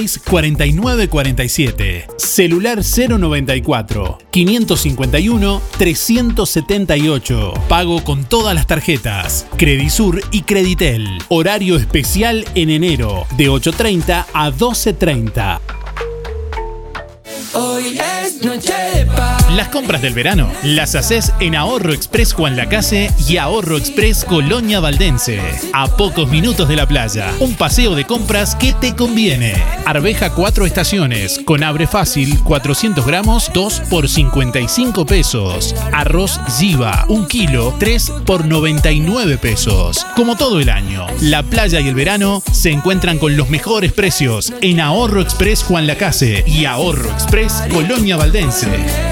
Speaker 4: 4586-4947. Celular 094 551 378. Pago con todas las tarjetas. Credisur y Creditel. Horario especial en enero de 8.30 a 12.30.
Speaker 25: Hoy es noche de paz.
Speaker 4: Las compras del verano las haces en Ahorro Express Juan Lacase y Ahorro Express Colonia Valdense. A pocos minutos de la playa. Un paseo de compras que te conviene. Arveja 4 estaciones con abre fácil 400 gramos 2 por 55 pesos. Arroz Giva 1 kilo 3 por 99 pesos. Como todo el año, la playa y el verano se encuentran con los mejores precios en Ahorro Express Juan Lacase y Ahorro Express Colonia Valdense.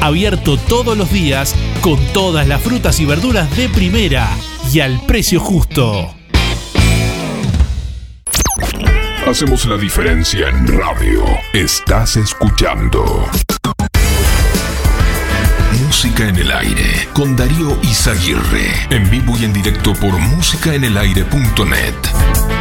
Speaker 4: Abierto todos los días con todas las frutas y verduras de primera
Speaker 26: y al precio justo.
Speaker 27: Hacemos la diferencia en radio. Estás escuchando. Música en el aire con Darío Izaguirre. En vivo y en directo por músicaenelaire.net.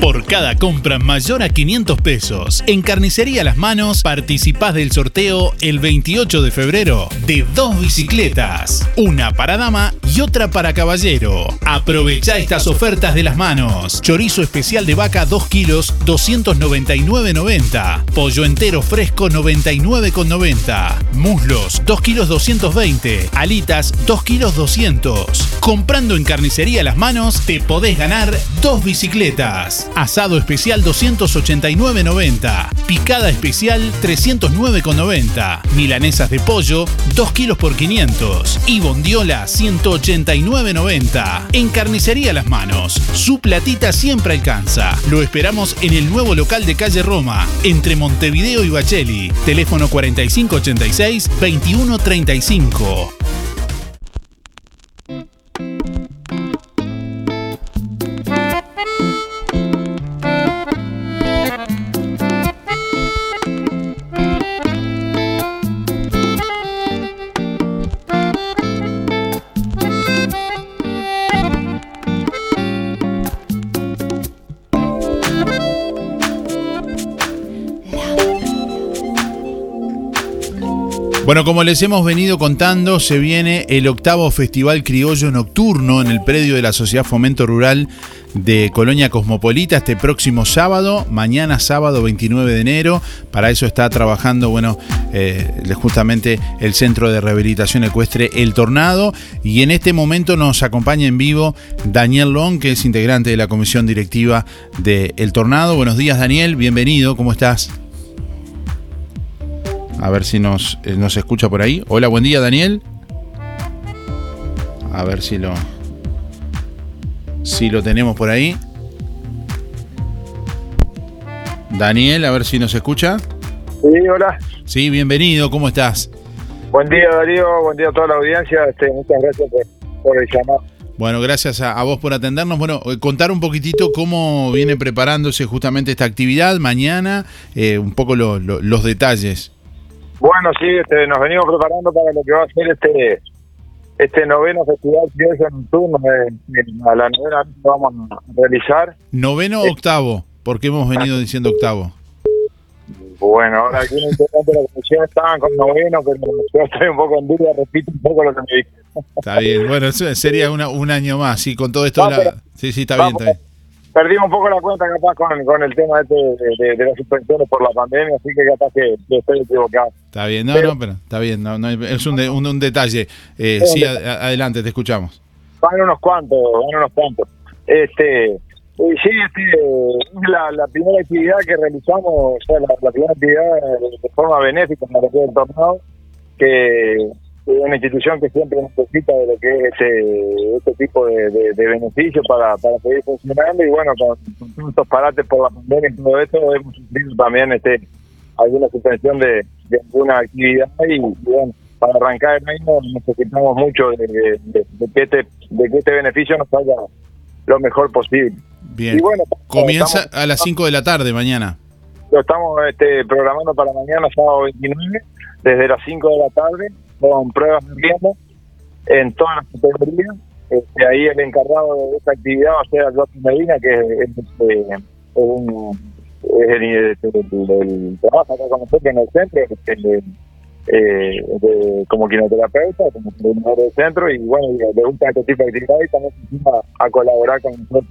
Speaker 26: Por cada compra mayor a 500 pesos en Carnicería Las Manos, participás del sorteo el 28 de febrero de dos bicicletas, una para dama y otra para caballero. Aprovecha estas ofertas de Las Manos. Chorizo especial de vaca 2 kilos 299,90. Pollo entero fresco 99,90. Muslos 2 kilos 220. Alitas 2 kilos 200. Comprando en Carnicería Las Manos te podés ganar dos bicicletas. Asado especial 289,90. Picada especial 309,90. Milanesas de pollo 2 kilos por 500. Y bondiola 189,90. En Carnicería Las Manos. Su platita siempre alcanza. Lo esperamos en el nuevo local de calle Roma, entre Montevideo y Bacheli. Teléfono 4586-2135.
Speaker 4: Bueno, como les hemos venido contando, se viene el octavo Festival Criollo Nocturno en el predio de la Sociedad Fomento Rural de Colonia Cosmopolita este próximo sábado, mañana sábado 29 de enero. Para eso está trabajando, bueno, eh, justamente el Centro de Rehabilitación Ecuestre El Tornado. Y en este momento nos acompaña en vivo Daniel Long, que es integrante de la comisión directiva de El Tornado. Buenos días, Daniel, bienvenido, ¿cómo estás? A ver si nos, eh, nos escucha por ahí. Hola, buen día, Daniel. A ver si lo. Si lo tenemos por ahí. Daniel, a ver si nos escucha.
Speaker 28: Sí, hola.
Speaker 4: Sí, bienvenido, ¿cómo estás?
Speaker 28: Buen día, Darío. Buen día a toda la audiencia. Este, muchas gracias por, por el llamado.
Speaker 4: Bueno, gracias a, a vos por atendernos. Bueno, eh, contar un poquitito cómo viene preparándose justamente esta actividad mañana, eh, un poco lo- lo- los detalles.
Speaker 28: Bueno, sí, este, nos venimos preparando para lo que va a ser este este noveno festival criollo nocturno. eh, eh, a la novena que vamos a realizar.
Speaker 4: ¿Noveno o octavo? ¿Por qué hemos venido diciendo octavo?
Speaker 28: Bueno, ahora aquí en de la comisión estaban con noveno, pero yo estoy un poco en duda, repito un poco lo que me dijeron.
Speaker 4: Está bien, bueno, sería una- un año más, sí, con todo esto. de la- Sí, sí, está bien, está bien.
Speaker 28: Perdimos un poco la cuenta capaz con, con el tema este de, de- de las suspensiones por la pandemia, así que capaz que, que estoy equivocado.
Speaker 4: Está bien, no,
Speaker 28: Pero-
Speaker 4: no, pero está bien, no, no es un, de- un, un detalle. Eh, sí, adelante, te escuchamos.
Speaker 28: Van unos cuantos, van unos cuantos. Este, y sí, este, es la, la primera actividad que realizamos, o sea, la, la primera actividad de, forma benéfica en la del tornado, que una institución que siempre necesita de lo que es este, este tipo de, de, de beneficios para, para seguir funcionando y bueno, con, todos estos parates por la pandemia y todo esto, hemos sufrido también este alguna suspensión de, de alguna actividad y, y bueno, para arrancar el año necesitamos mucho de, de- de- de que este de que este beneficio nos salga lo mejor posible.
Speaker 4: Bien.
Speaker 28: Y bueno,
Speaker 4: Comienza
Speaker 28: estamos-
Speaker 4: a las 5 de la tarde mañana.
Speaker 28: Lo estamos este, programando para mañana, sábado 29, desde las 5 de la tarde, con pruebas de en todas las categorías. Este, ahí el encargado de esta actividad va a ser Alberto Medina, que es, este, es un, es el, el- el- trabaja acá con nosotros en el centro, este, eh, de- como quinoterapeuta, como coordinador del centro, y bueno, le, gusta este tipo de actividad y también se a colaborar con nosotros.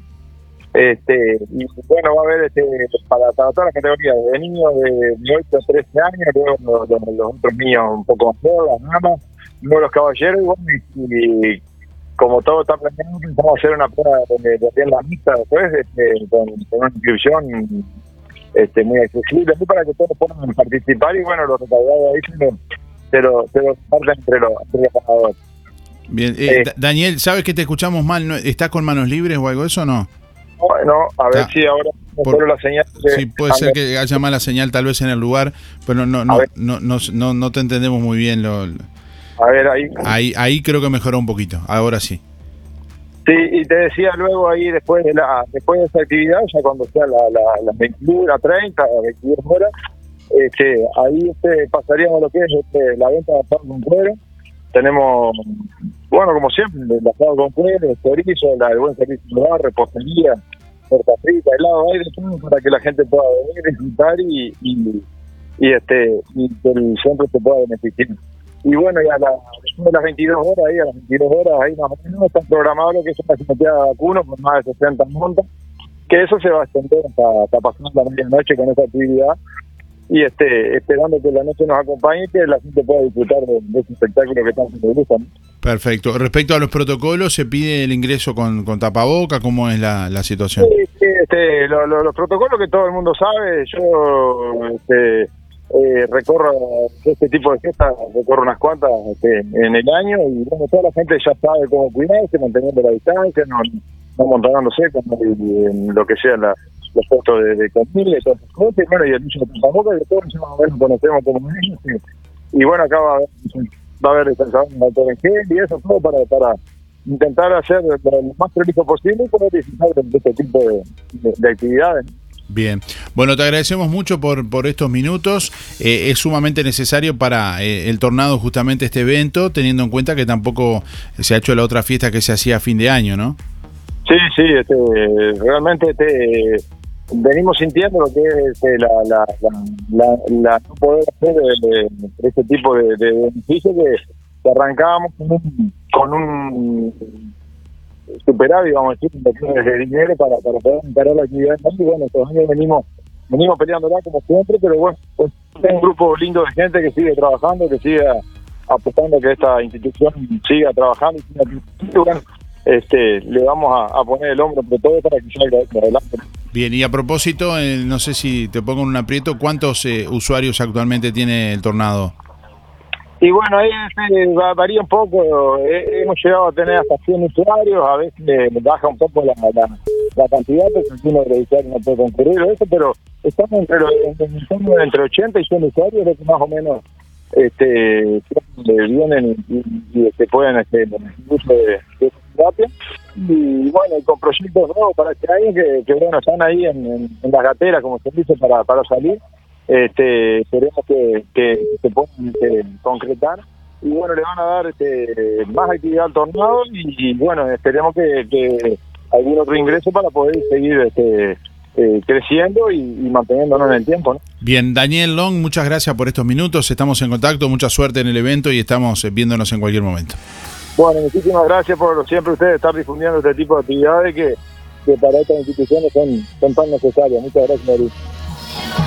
Speaker 28: Este, y bueno, va a haber este, para, para todas las categorías, de niños de, de 8 a 13 años, luego los, los- los otros niños un poco más las damas, luego los caballeros, y bueno, y, y como todo está planeado, vamos a hacer una prueba de, de rienda mixta después, este, con, con una inscripción este, muy accesible, así para que todos puedan participar y bueno, los recaudados ahí se lo, se lo, se lo reparten entre los, entre los ganadores.
Speaker 4: Bien, eh,
Speaker 28: Eh.
Speaker 4: Da- Daniel, ¿sabes que te escuchamos mal? ¿No- ¿Estás con manos libres o algo de eso o no?
Speaker 28: Bueno, a ver
Speaker 4: Ah,
Speaker 28: si ahora
Speaker 4: por-
Speaker 28: la señal.
Speaker 4: Sí, puede ser que haya mala señal tal vez en el lugar, pero no, no, no, no, no te entendemos muy bien. Lo, lo-
Speaker 28: A ver, ahí.
Speaker 29: Ahí, ahí creo que mejoró un poquito. Ahora sí.
Speaker 28: Sí, y te decía luego ahí después de la después de esa actividad, ya cuando sea la, la, las 21, 30, 22 horas, este, ahí este, pasaríamos lo que es este, la venta de asado con cuero. Tenemos, bueno, como siempre, el asado con cuero, el la, el buen servicio bar, repostería, torta frita, helado, todo para que la gente pueda venir, disfrutar y, y, y, este, y el centro se pueda beneficiar. Y bueno, ya la, después de las 22 horas, ahí a las 22 horas, ahí más o menos está programado lo que es una cimoteada de vacuno con más de 60 montas, que eso se va a extender hasta, hasta pasando la medianoche con esa actividad y este esperando que la noche nos acompañe y que la gente pueda disfrutar de, de ese espectáculo que tanto nos gusta. ¿no?
Speaker 29: Perfecto. Respecto a los protocolos, ¿se pide el ingreso con, con tapaboca? ¿Cómo es la, la situación?
Speaker 28: Sí, sí, este, lo- lo- los protocolos que todo el mundo sabe, yo este, eh, recorro este tipo de fiestas, recorro unas cuantas este, en el año y bueno, toda la gente ya sabe cómo cuidarse, manteniendo la distancia, no, no montándose con el- en lo que sea la, los puestos de, de esas cosas, y bueno, y el uso de tapabocas, que todos ya más o menos conocemos como ellos, y, y bueno, acá va a haber, descansado en y eso todo para, para intentar hacer lo más prolijo posible y poder disfrutar de este tipo de, de- de actividades.
Speaker 29: Bien. Bueno, te agradecemos mucho por, por estos minutos. Eh, es sumamente necesario para eh, el tornado justamente este evento, teniendo en cuenta que tampoco se ha hecho la otra fiesta que se hacía a fin de año, ¿no?
Speaker 28: Sí, sí, este, realmente este, venimos sintiendo lo que es este, la, la, la, no poder hacer eh, este tipo de, de beneficio que, arrancábamos con un, con un superávit, vamos a decir, de dinero para, para poder encarar la actividad. Y bueno, estos años venimos venimos peleándola como siempre, pero bueno, pues, es un grupo lindo de gente que sigue trabajando, que sigue apostando que esta institución siga trabajando y siga bueno, este, le vamos a, a poner el hombro entre todos para que salga adelante.
Speaker 29: Bien, y a propósito, eh, no sé si te pongo en un aprieto, ¿cuántos eh, usuarios actualmente tiene el tornado?
Speaker 28: Y bueno, ahí este, va- varía un poco. Eh, hemos llegado a tener hasta 100 usuarios, a veces baja un poco la, la, la cantidad, porque los usuarios no puede concurrir eso, pero estamos entre, los- entre 80 y 100 usuarios, lo que más o menos este, vienen y, y, y, este, pueden hacer uso de, de esa Y bueno, y con proyectos nuevos para este año que, bueno, están ahí en, las gateras, como se dice, para, para salir. Este, esperemos que, que se puedan este, concretar y bueno, le van a dar este, más actividad al tornado y, bueno, esperemos que, que algún otro ingreso para poder seguir este, eh, creciendo y, y manteniéndonos en el tiempo. ¿no?
Speaker 29: Bien, Daniel Long, muchas gracias por estos minutos. Estamos en contacto, mucha suerte en el evento y estamos eh, viéndonos en cualquier momento.
Speaker 28: Bueno, muchísimas gracias por siempre ustedes estar difundiendo este tipo de actividades que, que para estas instituciones son, son tan necesarias. Muchas gracias, María.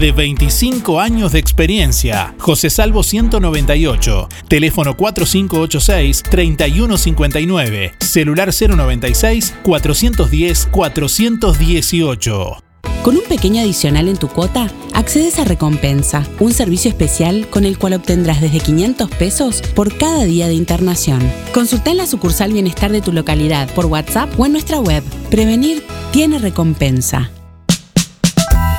Speaker 4: de 25 años de experiencia. José Salvo 198, teléfono 4586-3159, celular 096 410 418.
Speaker 30: Con un pequeño adicional en tu cuota, accedes a Recompensa, un servicio especial con el cual obtendrás desde 500 pesos por cada día de internación. Consulta en la sucursal Bienestar de tu localidad por WhatsApp o en nuestra web. Prevenir tiene recompensa.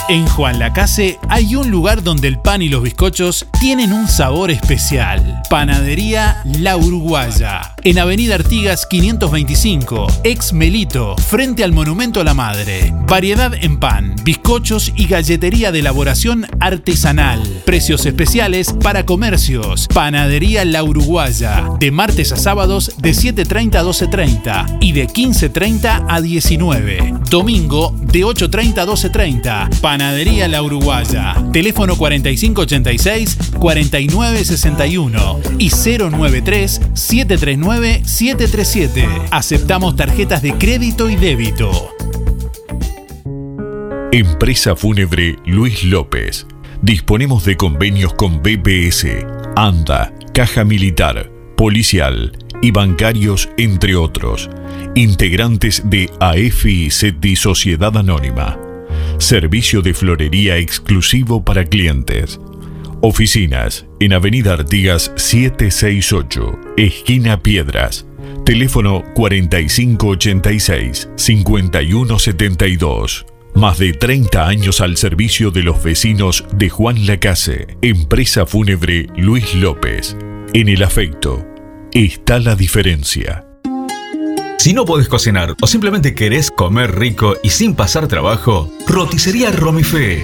Speaker 4: En Juan Lacase hay un lugar donde el pan y los bizcochos tienen un sabor especial. Panadería La Uruguaya. En Avenida Artigas 525, ex Melito, frente al Monumento a la Madre. Variedad en pan, bizcochos y galletería de elaboración artesanal. Precios especiales para comercios. Panadería La Uruguaya. De martes a sábados de 7.30 a 12.30 y de 15.30 a 19. Domingo de 8.30 a 12.30. Panadería La Uruguaya. Teléfono 4586-4961 y 093-739-737. Aceptamos tarjetas de crédito y débito.
Speaker 31: Empresa Fúnebre Luis López. Disponemos de convenios con BPS, ANDA, Caja Militar, Policial y bancarios, entre otros. Integrantes de SETI Sociedad Anónima. Servicio de florería exclusivo para clientes. Oficinas en Avenida Artigas 768, esquina Piedras. Teléfono 4586-5172. Más de 30 años al servicio de los vecinos de Juan Lacase. Empresa Fúnebre Luis López. En el afecto está la diferencia.
Speaker 24: Si no podés cocinar o simplemente querés comer rico y sin pasar trabajo, roticería Romifé.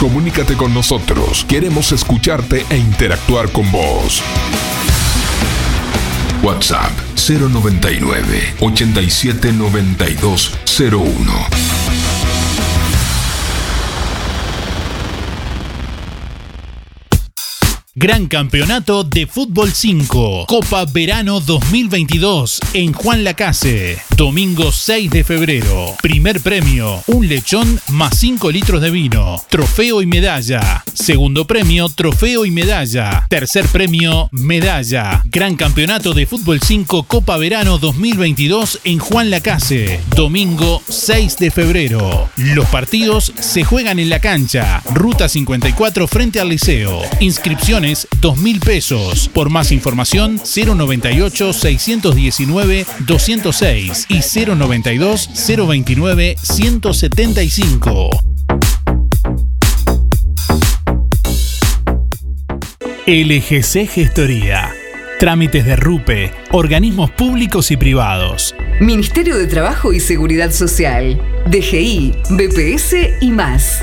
Speaker 31: Comunícate con nosotros. Queremos escucharte e interactuar con vos. WhatsApp 099 87 92 01.
Speaker 4: Gran Campeonato de Fútbol 5, Copa Verano 2022 en Juan Lacase. Domingo 6 de febrero. Primer premio, un lechón más 5 litros de vino. Trofeo y medalla. Segundo premio, trofeo y medalla. Tercer premio, medalla. Gran Campeonato de Fútbol 5, Copa Verano 2022 en Juan Lacase. Domingo 6 de febrero. Los partidos se juegan en la cancha. Ruta 54 frente al liceo. Inscripciones 2 mil pesos. Por más información 098 619 206 y 092 029 175. LGC Gestoría. Trámites de RUPE, organismos públicos y privados.
Speaker 32: Ministerio de Trabajo y Seguridad Social, DGI, BPS y más.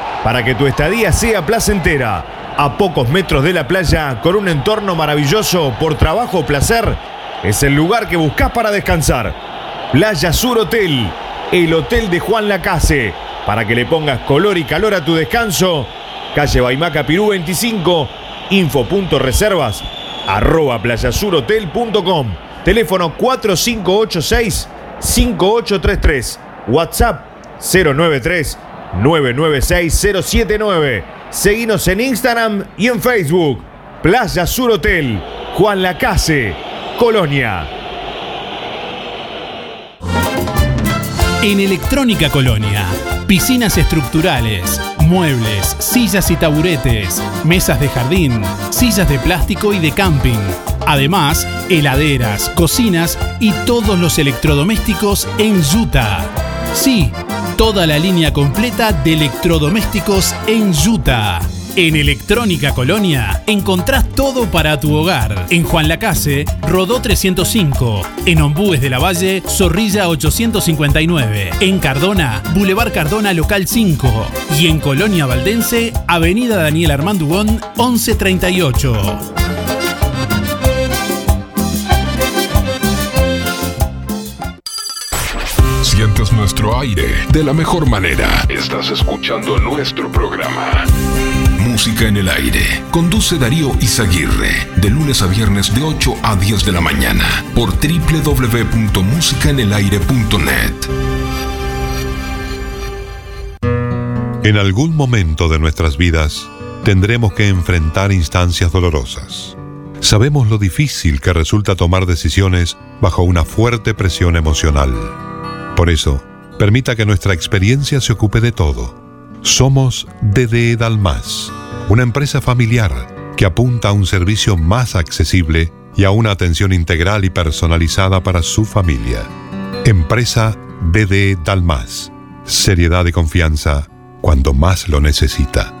Speaker 33: para que tu estadía sea placentera. A pocos metros de la playa, con un entorno maravilloso por trabajo o placer, es el lugar que buscas para descansar. Playa Sur Hotel, el hotel de Juan Lacase. Para que le pongas color y calor a tu descanso, calle Baimaca Pirú 25, info.reservas, arroba playasurhotel.com, teléfono 4586 5833, WhatsApp 093
Speaker 34: 996-079. Seguinos en Instagram y en Facebook. Playa Sur Hotel, Juan Lacase, Colonia.
Speaker 4: En Electrónica Colonia, piscinas estructurales, muebles, sillas y taburetes, mesas de jardín, sillas de plástico y de camping. Además, heladeras, cocinas y todos los electrodomésticos en Utah. Sí, toda la línea completa de electrodomésticos en Utah. En Electrónica Colonia encontrás todo para tu hogar. En Juan Lacase, Rodó 305. En Ombúes de la Valle, Zorrilla 859. En Cardona, Boulevard Cardona Local 5. Y en Colonia Valdense, Avenida Daniel Armandugón 1138.
Speaker 27: Nuestro aire de la mejor manera. Estás escuchando nuestro programa. Música en el aire. Conduce Darío Izaguirre. De lunes a viernes de 8 a 10 de la mañana. Por www.musicaenelaire.net.
Speaker 33: En algún momento de nuestras vidas tendremos que enfrentar instancias dolorosas. Sabemos lo difícil que resulta tomar decisiones bajo una fuerte presión emocional. Por eso, permita que nuestra experiencia se ocupe de todo. Somos DDE Dalmas, una empresa familiar que apunta a un servicio más accesible y a una atención integral y personalizada para su familia. Empresa DDE Dalmas. Seriedad y confianza cuando más lo necesita.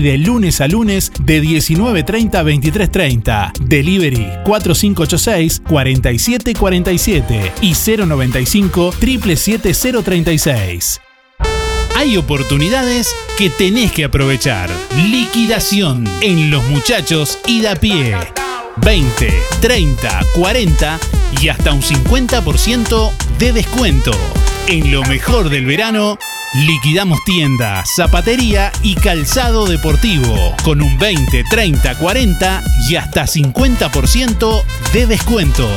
Speaker 4: de lunes a lunes de 19.30 a 23.30. Delivery 4586-4747 y 095 77036. Hay oportunidades que tenés que aprovechar. Liquidación en Los Muchachos y da pie. 20, 30, 40 y hasta un 50% de descuento. En lo mejor del verano, liquidamos tienda, zapatería y calzado deportivo con un 20, 30, 40 y hasta 50% de descuento.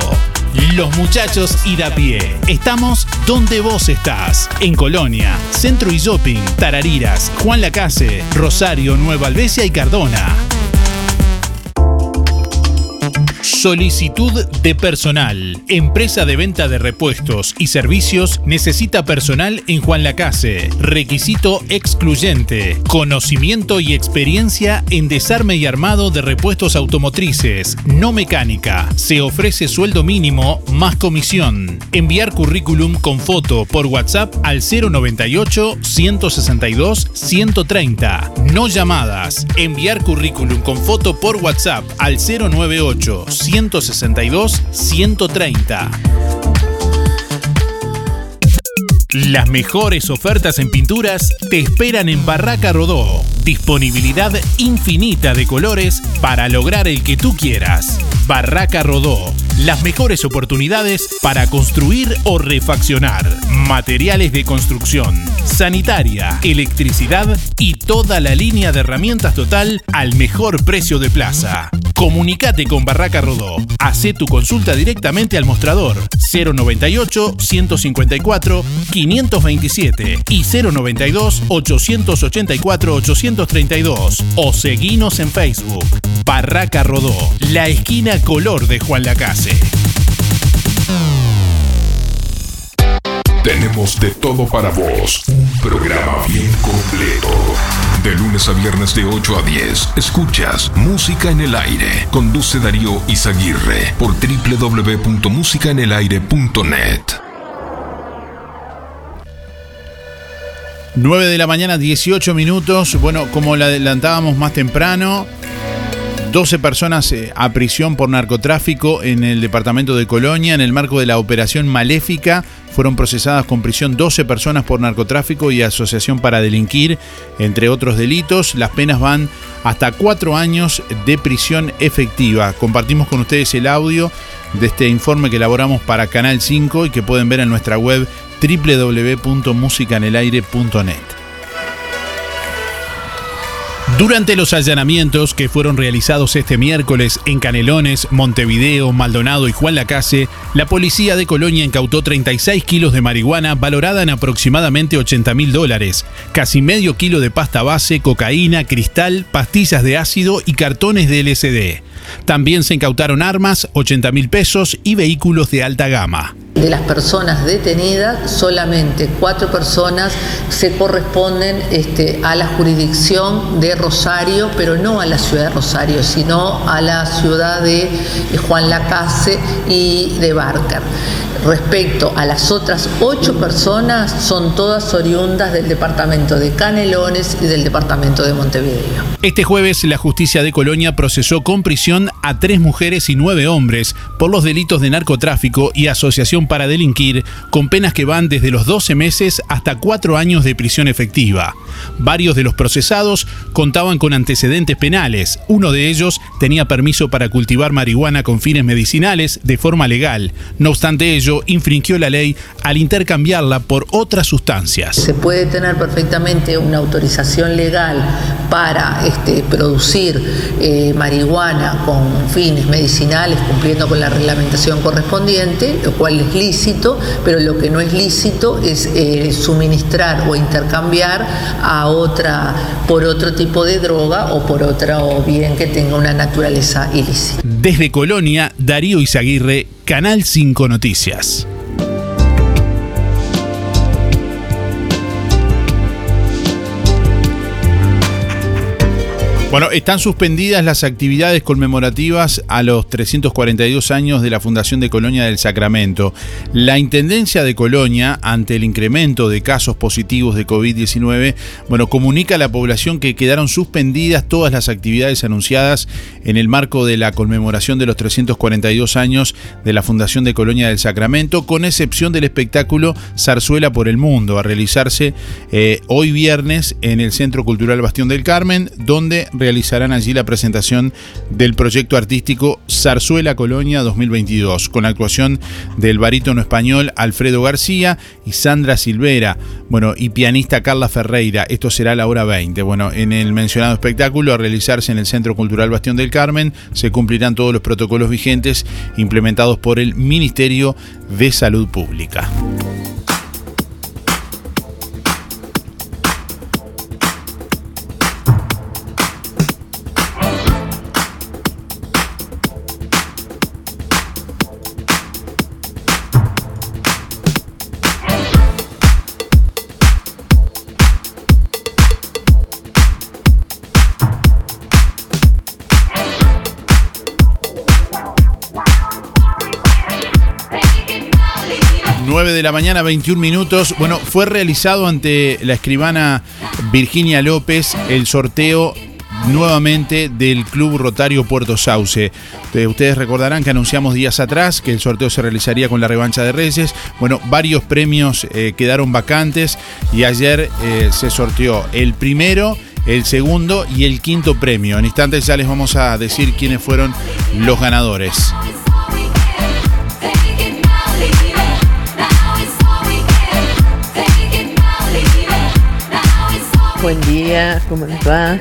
Speaker 4: Los muchachos y da pie. Estamos donde vos estás. En Colonia, Centro y Shopping, Tarariras, Juan Lacase, Rosario, Nueva Albesia y Cardona. Solicitud de personal. Empresa de venta de repuestos y servicios necesita personal en Juan Lacase. Requisito excluyente. Conocimiento y experiencia en desarme y armado de repuestos automotrices, no mecánica. Se ofrece sueldo mínimo más comisión. Enviar currículum con foto por WhatsApp al 098 162 130. No llamadas. Enviar currículum con foto por WhatsApp al 098 162 130. Las mejores ofertas en pinturas te esperan en Barraca Rodó. Disponibilidad infinita de colores para lograr el que tú quieras. Barraca Rodó. Las mejores oportunidades para construir o refaccionar. Materiales de construcción, sanitaria, electricidad y toda la línea de herramientas total al mejor precio de plaza. Comunicate con Barraca Rodó. Hacé tu consulta directamente al mostrador 098 154 527 y 092 884 832 o seguinos en Facebook. Barraca Rodó, la esquina color de Juan Lacase.
Speaker 27: Tenemos de todo para vos. Un programa bien completo. De lunes a viernes de 8 a 10. Escuchas Música en el Aire. Conduce Darío Izaguirre por www.musicaenelaire.net.
Speaker 35: 9 de la mañana, 18 minutos. Bueno, como la adelantábamos más temprano,
Speaker 4: 12 personas eh, a prisión por narcotráfico en el departamento de Colonia. En el marco de la operación Maléfica fueron procesadas con prisión 12 personas por narcotráfico y asociación para delinquir, entre otros delitos. Las penas van hasta cuatro años de prisión efectiva. Compartimos con ustedes el audio de este informe que elaboramos para Canal 5 y que pueden ver en nuestra web www.musicanelaire.net. Durante los allanamientos que fueron realizados este miércoles en Canelones, Montevideo, Maldonado y Juan Lacase, la policía de Colonia incautó 36 kilos de marihuana valorada en aproximadamente 80 mil dólares, casi medio kilo de pasta base, cocaína, cristal, pastillas de ácido y cartones de LSD. También se incautaron armas, 80 mil pesos y vehículos de alta gama.
Speaker 36: De las personas detenidas, solamente cuatro personas se corresponden este, a la jurisdicción de Rosario, pero no a la ciudad de Rosario, sino a la ciudad de Juan Lacase y de Barker. Respecto a las otras ocho personas, son todas oriundas del departamento de Canelones y del departamento de Montevideo.
Speaker 37: Este jueves la justicia de Colonia procesó con prisión a tres mujeres y nueve hombres por los delitos de narcotráfico y asociación para delinquir, con penas que van desde los 12 meses hasta cuatro años de prisión efectiva. Varios de los procesados contaban con antecedentes penales. Uno de ellos tenía permiso para cultivar marihuana con fines medicinales de forma legal. No obstante ello, infringió la ley al intercambiarla por otras sustancias.
Speaker 36: Se puede tener perfectamente una autorización legal para este, producir eh, marihuana con fines medicinales, cumpliendo con la reglamentación correspondiente, lo cual es lícito, pero lo que no es lícito es eh, suministrar o intercambiar a otra por otro tipo de droga o por otro bien que tenga una naturaleza ilícita.
Speaker 37: Desde Colonia, Darío Izaguirre, Canal 5 Noticias.
Speaker 4: Bueno, están suspendidas las actividades conmemorativas a los 342 años de la Fundación de Colonia del Sacramento. La Intendencia de Colonia, ante el incremento de casos positivos de COVID-19, bueno, comunica a la población que quedaron suspendidas todas las actividades anunciadas en el marco de la conmemoración de los 342 años de la Fundación de Colonia del Sacramento, con excepción del espectáculo Zarzuela por el Mundo, a realizarse eh, hoy viernes en el Centro Cultural Bastión del Carmen, donde realizarán allí la presentación del proyecto artístico Zarzuela Colonia 2022, con la actuación del barítono español Alfredo García y Sandra Silvera, bueno, y pianista Carla Ferreira. Esto será la hora 20. Bueno, en el mencionado espectáculo, a realizarse en el Centro Cultural Bastión del Carmen, se cumplirán todos los protocolos vigentes implementados por el Ministerio de Salud Pública. La mañana, 21 minutos. Bueno, fue realizado ante la escribana Virginia López el sorteo nuevamente del Club Rotario Puerto Sauce. Ustedes- Ustedes recordarán que anunciamos días atrás que el sorteo se realizaría con la revancha de Reyes. Bueno, varios premios eh, quedaron vacantes y ayer eh, se sorteó el primero, el segundo y el quinto premio. En instantes ya les vamos a decir quiénes fueron los ganadores.
Speaker 38: Buen día, ¿cómo les va?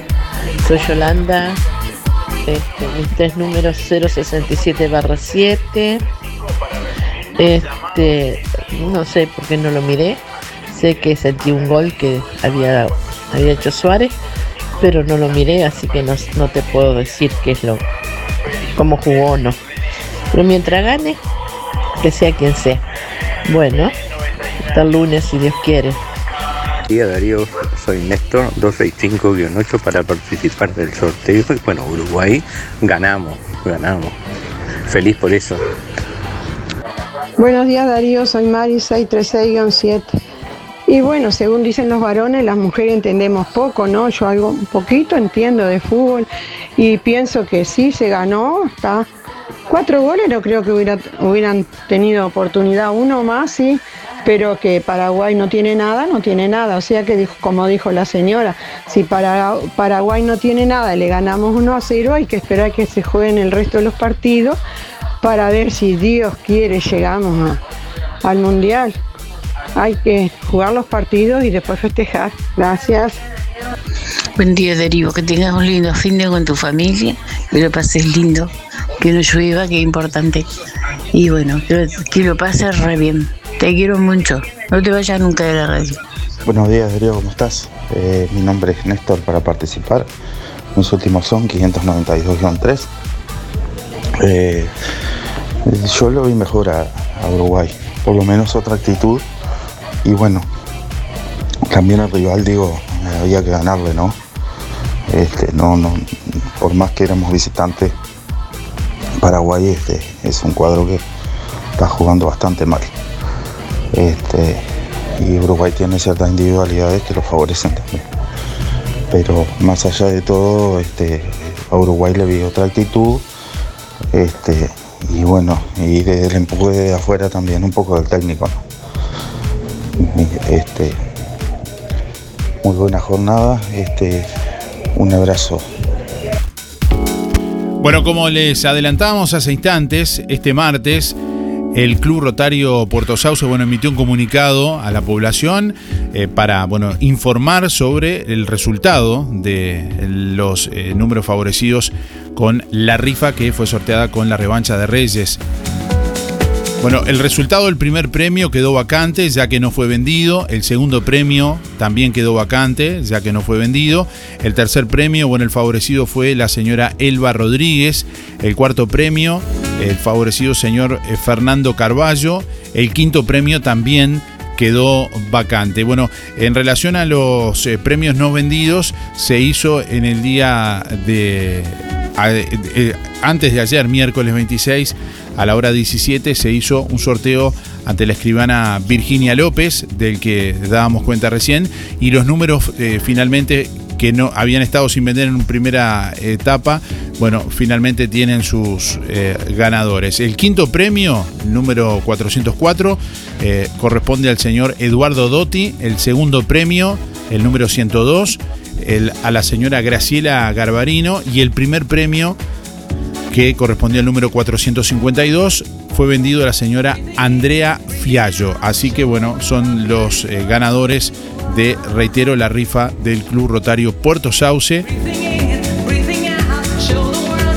Speaker 38: Soy Yolanda. Este, mis tres números 067 barra 7. Este, no sé por qué no lo miré. Sé que sentí un gol que había, había hecho Suárez, pero no lo miré, así que no, no te puedo decir qué es lo, cómo jugó o no. Pero mientras gane, que sea quien sea. Bueno, hasta el lunes si Dios quiere.
Speaker 39: Día Darío, soy Néstor 265-8 para participar del sorteo y bueno, Uruguay ganamos, ganamos. Feliz por eso.
Speaker 40: Buenos días Darío, soy Mari 636-7. Y bueno, según dicen los varones, las mujeres entendemos poco, ¿no? Yo algo un poquito entiendo de fútbol y pienso que sí, se ganó, está. Cuatro goles no creo que hubiera- hubieran tenido oportunidad, uno más, sí, pero que Paraguay no tiene nada, no tiene nada. O sea que, como dijo la señora, si para, Paraguay no tiene nada le ganamos 1 a 0, hay que esperar que se jueguen el resto de los partidos para ver si Dios quiere llegamos al Mundial. Hay que jugar los partidos y después festejar. Gracias.
Speaker 41: Buen día, Darío. Que tengas un lindo fin de con tu familia. Que lo pases lindo. Que no llueva, que es importante. Y bueno, que lo pases re bien. Te quiero mucho. No te vayas nunca de la radio.
Speaker 42: Buenos días, Darío, ¿cómo estás? Eh, mi nombre es Néstor para participar. Mis últimos son 592-3. Eh, yo lo vi mejor a, Uruguay, por lo menos otra actitud. Y bueno, también el rival, digo, había que ganarle, ¿no? Este, no, no, por más que éramos visitantes, Paraguay este, es un cuadro que está jugando bastante mal. Este, y Uruguay tiene ciertas individualidades que lo favorecen también. Pero más allá de todo, este, a Uruguay le vi otra actitud. Este, y bueno, y del empuje de afuera también, un poco del técnico. muy buena jornada. Un abrazo.
Speaker 4: Bueno, como les adelantamos hace instantes, este martes el Club Rotario Puerto Sauce bueno, emitió un comunicado a la población eh, para bueno, informar sobre el resultado de los eh, números favorecidos con la rifa que fue sorteada con la revancha de Reyes. Bueno, el resultado del primer premio quedó vacante ya que no fue vendido. El segundo premio también quedó vacante ya que no fue vendido. El tercer premio, bueno, el favorecido fue la señora Elba Rodríguez. El cuarto premio, el favorecido señor eh, Fernando Carballo. El quinto premio también quedó vacante. Bueno, en relación a los eh, premios no vendidos, se hizo en el día de... eh, antes de ayer, miércoles 26, a la hora 17, se hizo un sorteo ante la escribana Virginia López, del que dábamos cuenta recién, y los números eh, finalmente que no habían estado sin vender en primera etapa, bueno, finalmente tienen sus eh, ganadores. El quinto premio, número 404, eh, corresponde al señor Eduardo Dotti. El segundo premio, el número 102, el- a la señora Graciela Garbarino. Y el primer premio, que correspondía al número 452, fue vendido a la señora Andrea Fiallo. Así que bueno, son los eh, ganadores de, reitero, la rifa del Club Rotario Puerto Sauce.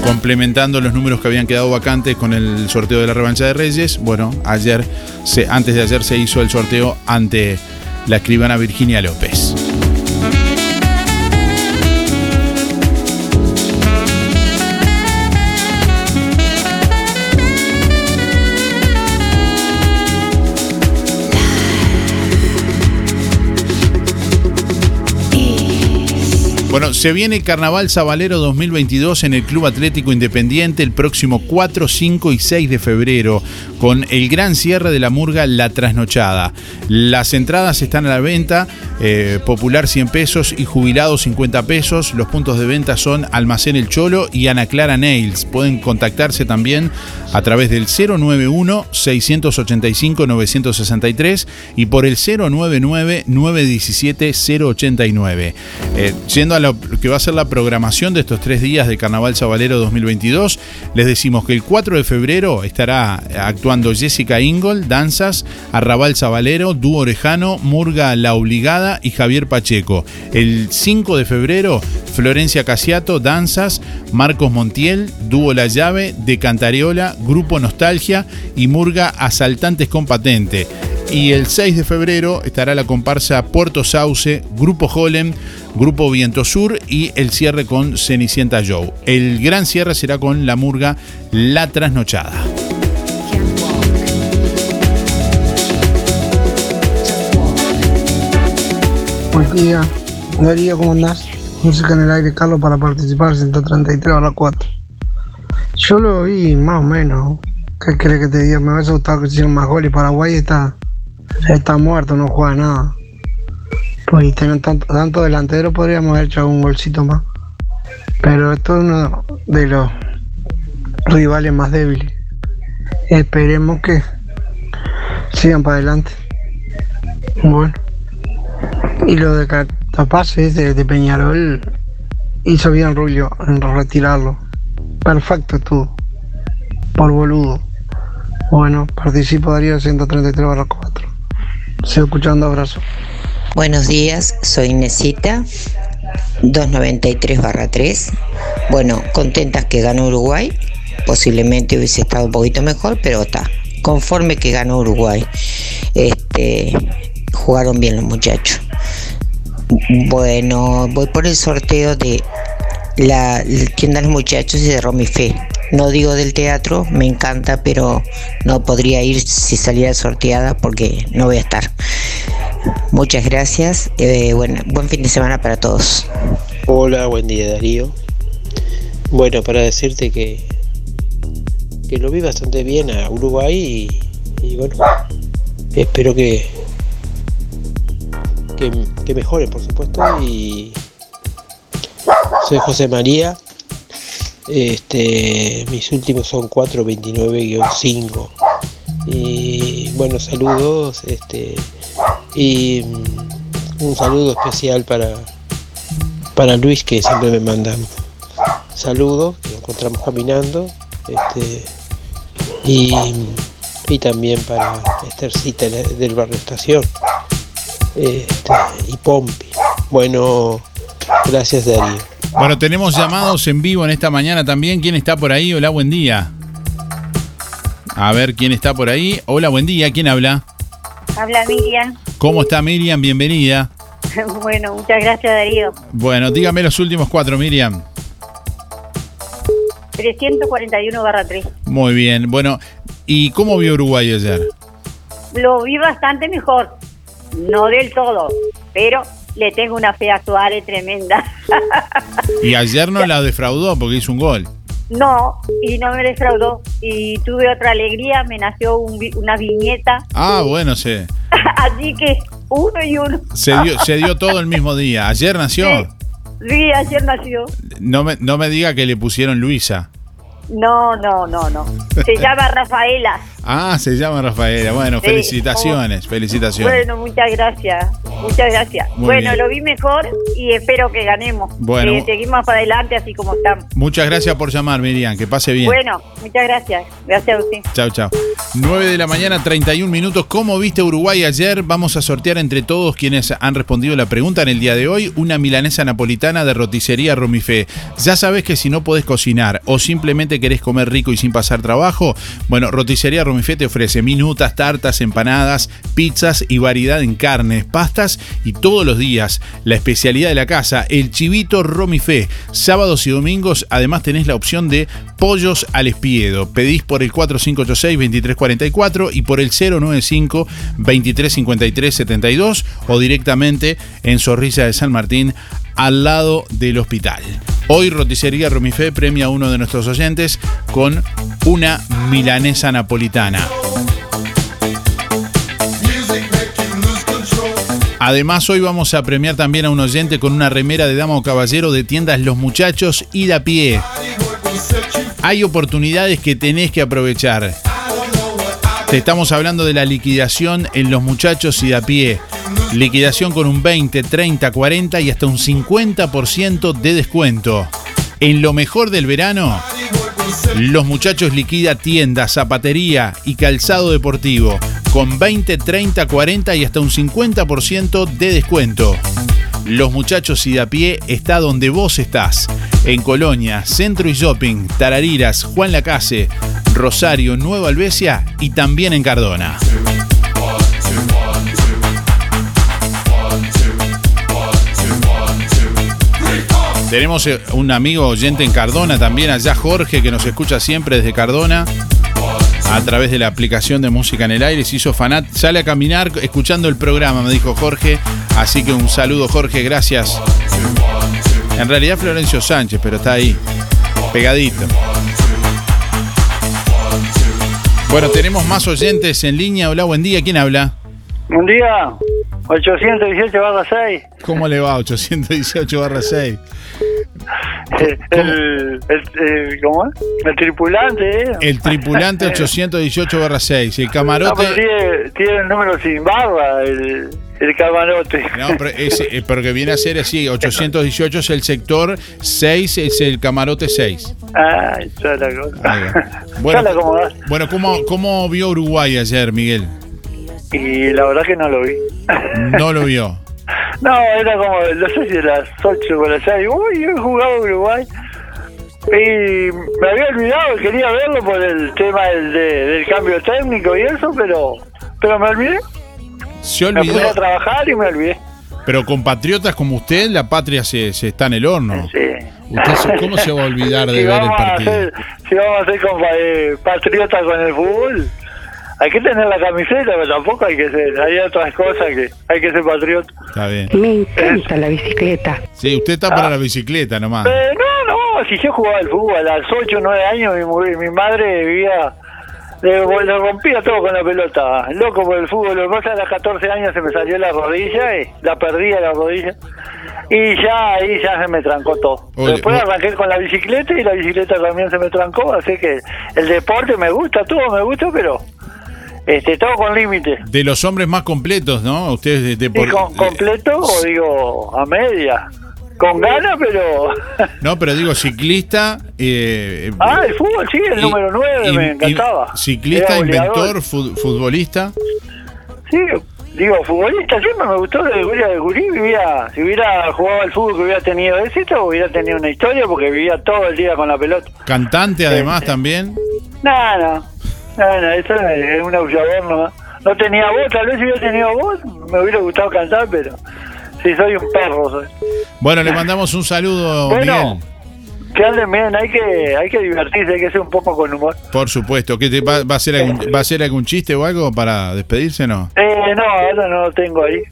Speaker 4: Complementando los números que habían quedado vacantes con el sorteo de la revancha de Reyes. Bueno, ayer, antes de ayer se hizo el sorteo ante la escribana Virginia López. Bueno, se viene Carnaval Sabalero 2022 en el Club Atlético Independiente el próximo 4, 5 y 6 de febrero, con el gran cierre de la murga La Trasnochada. Las entradas están a la venta, eh, popular 100 pesos y jubilado 50 pesos. Los puntos de venta son Almacén El Cholo y Ana Clara Nails. Pueden contactarse también a través del 091-685-963 y por el 099-917-089. Eh, yendo a lo que va a ser la programación de estos tres días de Carnaval Sabalero 2022, les decimos que el 4 de febrero estará actuando Jessica Ingol, Danzas, Arrabal Sabalero, Dúo Orejano, Murga La Obligada y Javier Pacheco. El 5 de febrero, Florencia Casiato, Danzas, Marcos Montiel, Dúo La Llave, De Cantareola, Grupo Nostalgia y Murga Asaltantes con Patente. Y el 6 de febrero estará la comparsa Puerto Sauce, Grupo Holem, Grupo Viento Sur y el cierre con Cenicienta Joe. El gran cierre será con la murga La Trasnochada.
Speaker 43: Buen día, Darío, ¿cómo andás? Música en el aire, Carlos, para participar, 133 a las 4. Yo lo vi más o menos. ¿Qué crees que te diga? Me hubiese gustado que hicieran más goles. Paraguay está, está muerto, no juega nada. Pues y tanto, tanto delantero, podríamos haber hecho un golcito más. Pero esto es uno de los rivales más débiles. Esperemos que sigan para adelante. Bueno. Y lo de Catapaces de, de Peñarol hizo bien Rulio en retirarlo. Perfecto estuvo. Por boludo. Bueno, participo Darío 133 barra 4. Sigo escuchando, abrazo.
Speaker 44: Buenos días, soy Inesita, 293 barra 3. Bueno, contentas que ganó Uruguay. Posiblemente hubiese estado un poquito mejor, pero está. Conforme que ganó Uruguay. Este, jugaron bien los muchachos. Bueno, voy por el sorteo de la tienda de los muchachos y de Romy Fe. No digo del teatro, me encanta, pero no podría ir si saliera sorteada porque no voy a estar. Muchas gracias. eh, bueno, buen fin de semana para todos.
Speaker 45: Hola, buen día Darío. Bueno, para decirte que, que lo vi bastante bien a Uruguay y, bueno, espero que, que, que mejore, por supuesto. Y soy José María. Este, mis últimos son 429-5. Y bueno, saludos. Este, y mm, un saludo especial para, para Luis que siempre me manda saludos, que encontramos caminando. Este, y, y también para Estercita la- del barrio Estación. Este, y Pompi. Bueno, gracias Darío.
Speaker 4: Bueno, tenemos llamados en vivo en esta mañana también. ¿Quién está por ahí? Hola, buen día. A ver, ¿quién está por ahí? Hola, buen día. ¿Quién habla?
Speaker 46: Habla Miriam.
Speaker 4: ¿Cómo está Miriam? Bienvenida.
Speaker 46: Bueno, muchas gracias Darío.
Speaker 4: Bueno, dígame los últimos cuatro, Miriam.
Speaker 46: 341 barra 3.
Speaker 4: Muy bien. Bueno, ¿y cómo vio Uruguay ayer?
Speaker 46: Lo vi bastante mejor. No del todo, pero le tengo una fe a Suárez tremenda.
Speaker 4: Y ayer no la defraudó porque hizo un gol.
Speaker 46: no, y no me defraudó. Y tuve otra alegría, me nació un una viñeta.
Speaker 4: Ah, bueno, se,
Speaker 46: Así que uno y uno.
Speaker 4: se, dio, se dio todo el mismo día. Ayer nació.
Speaker 46: Sí, ayer nació.
Speaker 4: No me, no me diga que le pusieron Luisa.
Speaker 46: No, no, no, no. Se llama Rafaela.
Speaker 4: Ah, se llama Rafaela. Bueno,
Speaker 46: Sí,
Speaker 4: felicitaciones, felicitaciones.
Speaker 46: Bueno, muchas gracias. Muchas gracias.
Speaker 4: Muy
Speaker 46: bueno,
Speaker 4: bien.
Speaker 46: lo vi mejor y espero que ganemos.
Speaker 4: Bueno.
Speaker 46: Que seguimos para adelante así como estamos.
Speaker 4: Muchas gracias por llamar, Miriam. Que pase bien.
Speaker 46: Bueno, muchas gracias. Gracias a usted.
Speaker 4: Chao, chao. 9 de la mañana, 31 minutos. ¿Cómo viste Uruguay ayer? Vamos a sortear entre todos quienes han respondido la pregunta en el día de hoy una milanesa napolitana de roticería Romifé. Ya sabes que si no podés cocinar o simplemente querés comer rico y sin pasar trabajo, bueno, roticería Romifé te ofrece minutas, tartas, empanadas, pizzas y variedad en carnes, pastas y todos los días la especialidad de la casa, el chivito Romifé. Sábados y domingos además tenés la opción de pollos al espiedo. Pedís por el 4586-2344 y por el 095-2353-72 o directamente en Zorrilla de San Martín al lado del hospital. Hoy Roticería Romifé premia a uno de nuestros oyentes con una milanesa napolitana. Además, hoy vamos a premiar también a un oyente con una remera de dama o caballero de tiendas Los Muchachos y a pie. Hay oportunidades que tenés que aprovechar. Te estamos hablando de la liquidación en Los Muchachos y a pie. Liquidación con un 20, 30, 40 y hasta un 50% de descuento. En lo mejor del verano, los muchachos liquida tienda, zapatería y calzado deportivo con 20, 30, 40 y hasta un 50% de descuento. Los muchachos y de a pie está donde vos estás. En Colonia, Centro y Shopping, Tarariras, Juan Lacase, Rosario, Nueva Albesia y también en Cardona. Tenemos eh, un amigo oyente en Cardona también, allá Jorge, que nos escucha siempre desde Cardona. A través de la aplicación de música en el aire, se hizo fanat, sale a caminar escuchando el programa, me dijo Jorge. Así que un saludo, Jorge, gracias. En realidad Florencio Sánchez, pero está ahí, pegadito. Bueno, tenemos más oyentes en línea. Hola, buen día. ¿Quién habla?
Speaker 21: Buen día, 818 barra 6.
Speaker 4: ¿Cómo le va? 818 barra 6.
Speaker 47: Eh, El, el, el- ¿Cómo es? El tripulante, ¿eh?
Speaker 4: El tripulante 818 barra 6. El
Speaker 47: No,
Speaker 4: camarote.
Speaker 47: pero tiene, tiene el número sin barba, el, el camarote.
Speaker 4: No, pero, es, eh, pero que viene a ser así, 818 es el sector, 6 es el camarote 6.
Speaker 47: Ah, ya la cosa.
Speaker 4: Bueno, bueno ¿cómo, ¿cómo vio Uruguay ayer, Miguel?
Speaker 47: Y la verdad que no lo vi.
Speaker 4: No lo vio.
Speaker 47: No, era como, no sé si las 8 o las 6. Uy, yo he jugado Uruguay. Y me había olvidado, quería verlo por el tema del, de- del cambio técnico y eso, pero pero me olvidé.
Speaker 4: Se
Speaker 47: Me puse a trabajar y me olvidé.
Speaker 4: Pero con patriotas como usted, la patria se, se está en el horno.
Speaker 47: Sí.
Speaker 4: ¿Usted ¿Cómo se va a olvidar de
Speaker 47: si
Speaker 4: ver el
Speaker 47: a
Speaker 4: partido?
Speaker 47: ser- si vamos a ser eh, patriotas con el fútbol, hay que tener la camiseta, pero tampoco hay que ser. Hay otras cosas que hay que ser patriota.
Speaker 4: Está bien.
Speaker 47: Me encanta
Speaker 48: la bicicleta.
Speaker 4: Sí, usted está para la bicicleta nomás.
Speaker 47: Eh, no, no, si yo jugaba al fútbol a los 8 o 9 años, mi, mi madre vivía, le, le rompía todo con la pelota. Loco por el fútbol. Lo que pasa es que a los 14 años se me salió la rodilla y la perdí a la rodilla. Y ya ahí ya se me trancó todo.
Speaker 4: Oye,
Speaker 47: Después arranqué con la bicicleta y la bicicleta también se me trancó. Así que el deporte me gusta, todo me gusta, pero este todo con límites.
Speaker 4: De los hombres más completos, ¿no? Ustedes de, de
Speaker 47: ¿Y
Speaker 4: por-
Speaker 47: con, completo o digo a media? Con ganas, pero...
Speaker 4: No, pero digo ciclista. eh,
Speaker 47: Ah, el fútbol, sí, el
Speaker 4: Y-
Speaker 47: número 9
Speaker 4: y-
Speaker 47: me encantaba.
Speaker 4: Ciclista, inventor, fu- futbolista.
Speaker 47: Sí, digo, futbolista siempre me gustó desde gurí, de gurí vivía, si hubiera jugado al fútbol que hubiera tenido éxito, hubiera tenido una historia porque vivía todo el día con la pelota.
Speaker 4: Cantante además también.
Speaker 47: No, no, no, no, eso es un aullador nomás. No tenía voz, tal vez si hubiera tenido voz, me hubiera gustado cantar, pero sí, soy un perro. Soy.
Speaker 4: Bueno, le mandamos un saludo,
Speaker 47: Bueno.
Speaker 4: Miguel.
Speaker 47: Que anden bien, hay que, hay que divertirse, hay que ser un poco con humor.
Speaker 4: Por supuesto. ¿Qué te, va, va a hacer algún, ¿Va a hacer algún chiste o algo para despedirse no?
Speaker 47: Eh, no, ahora no lo tengo ahí.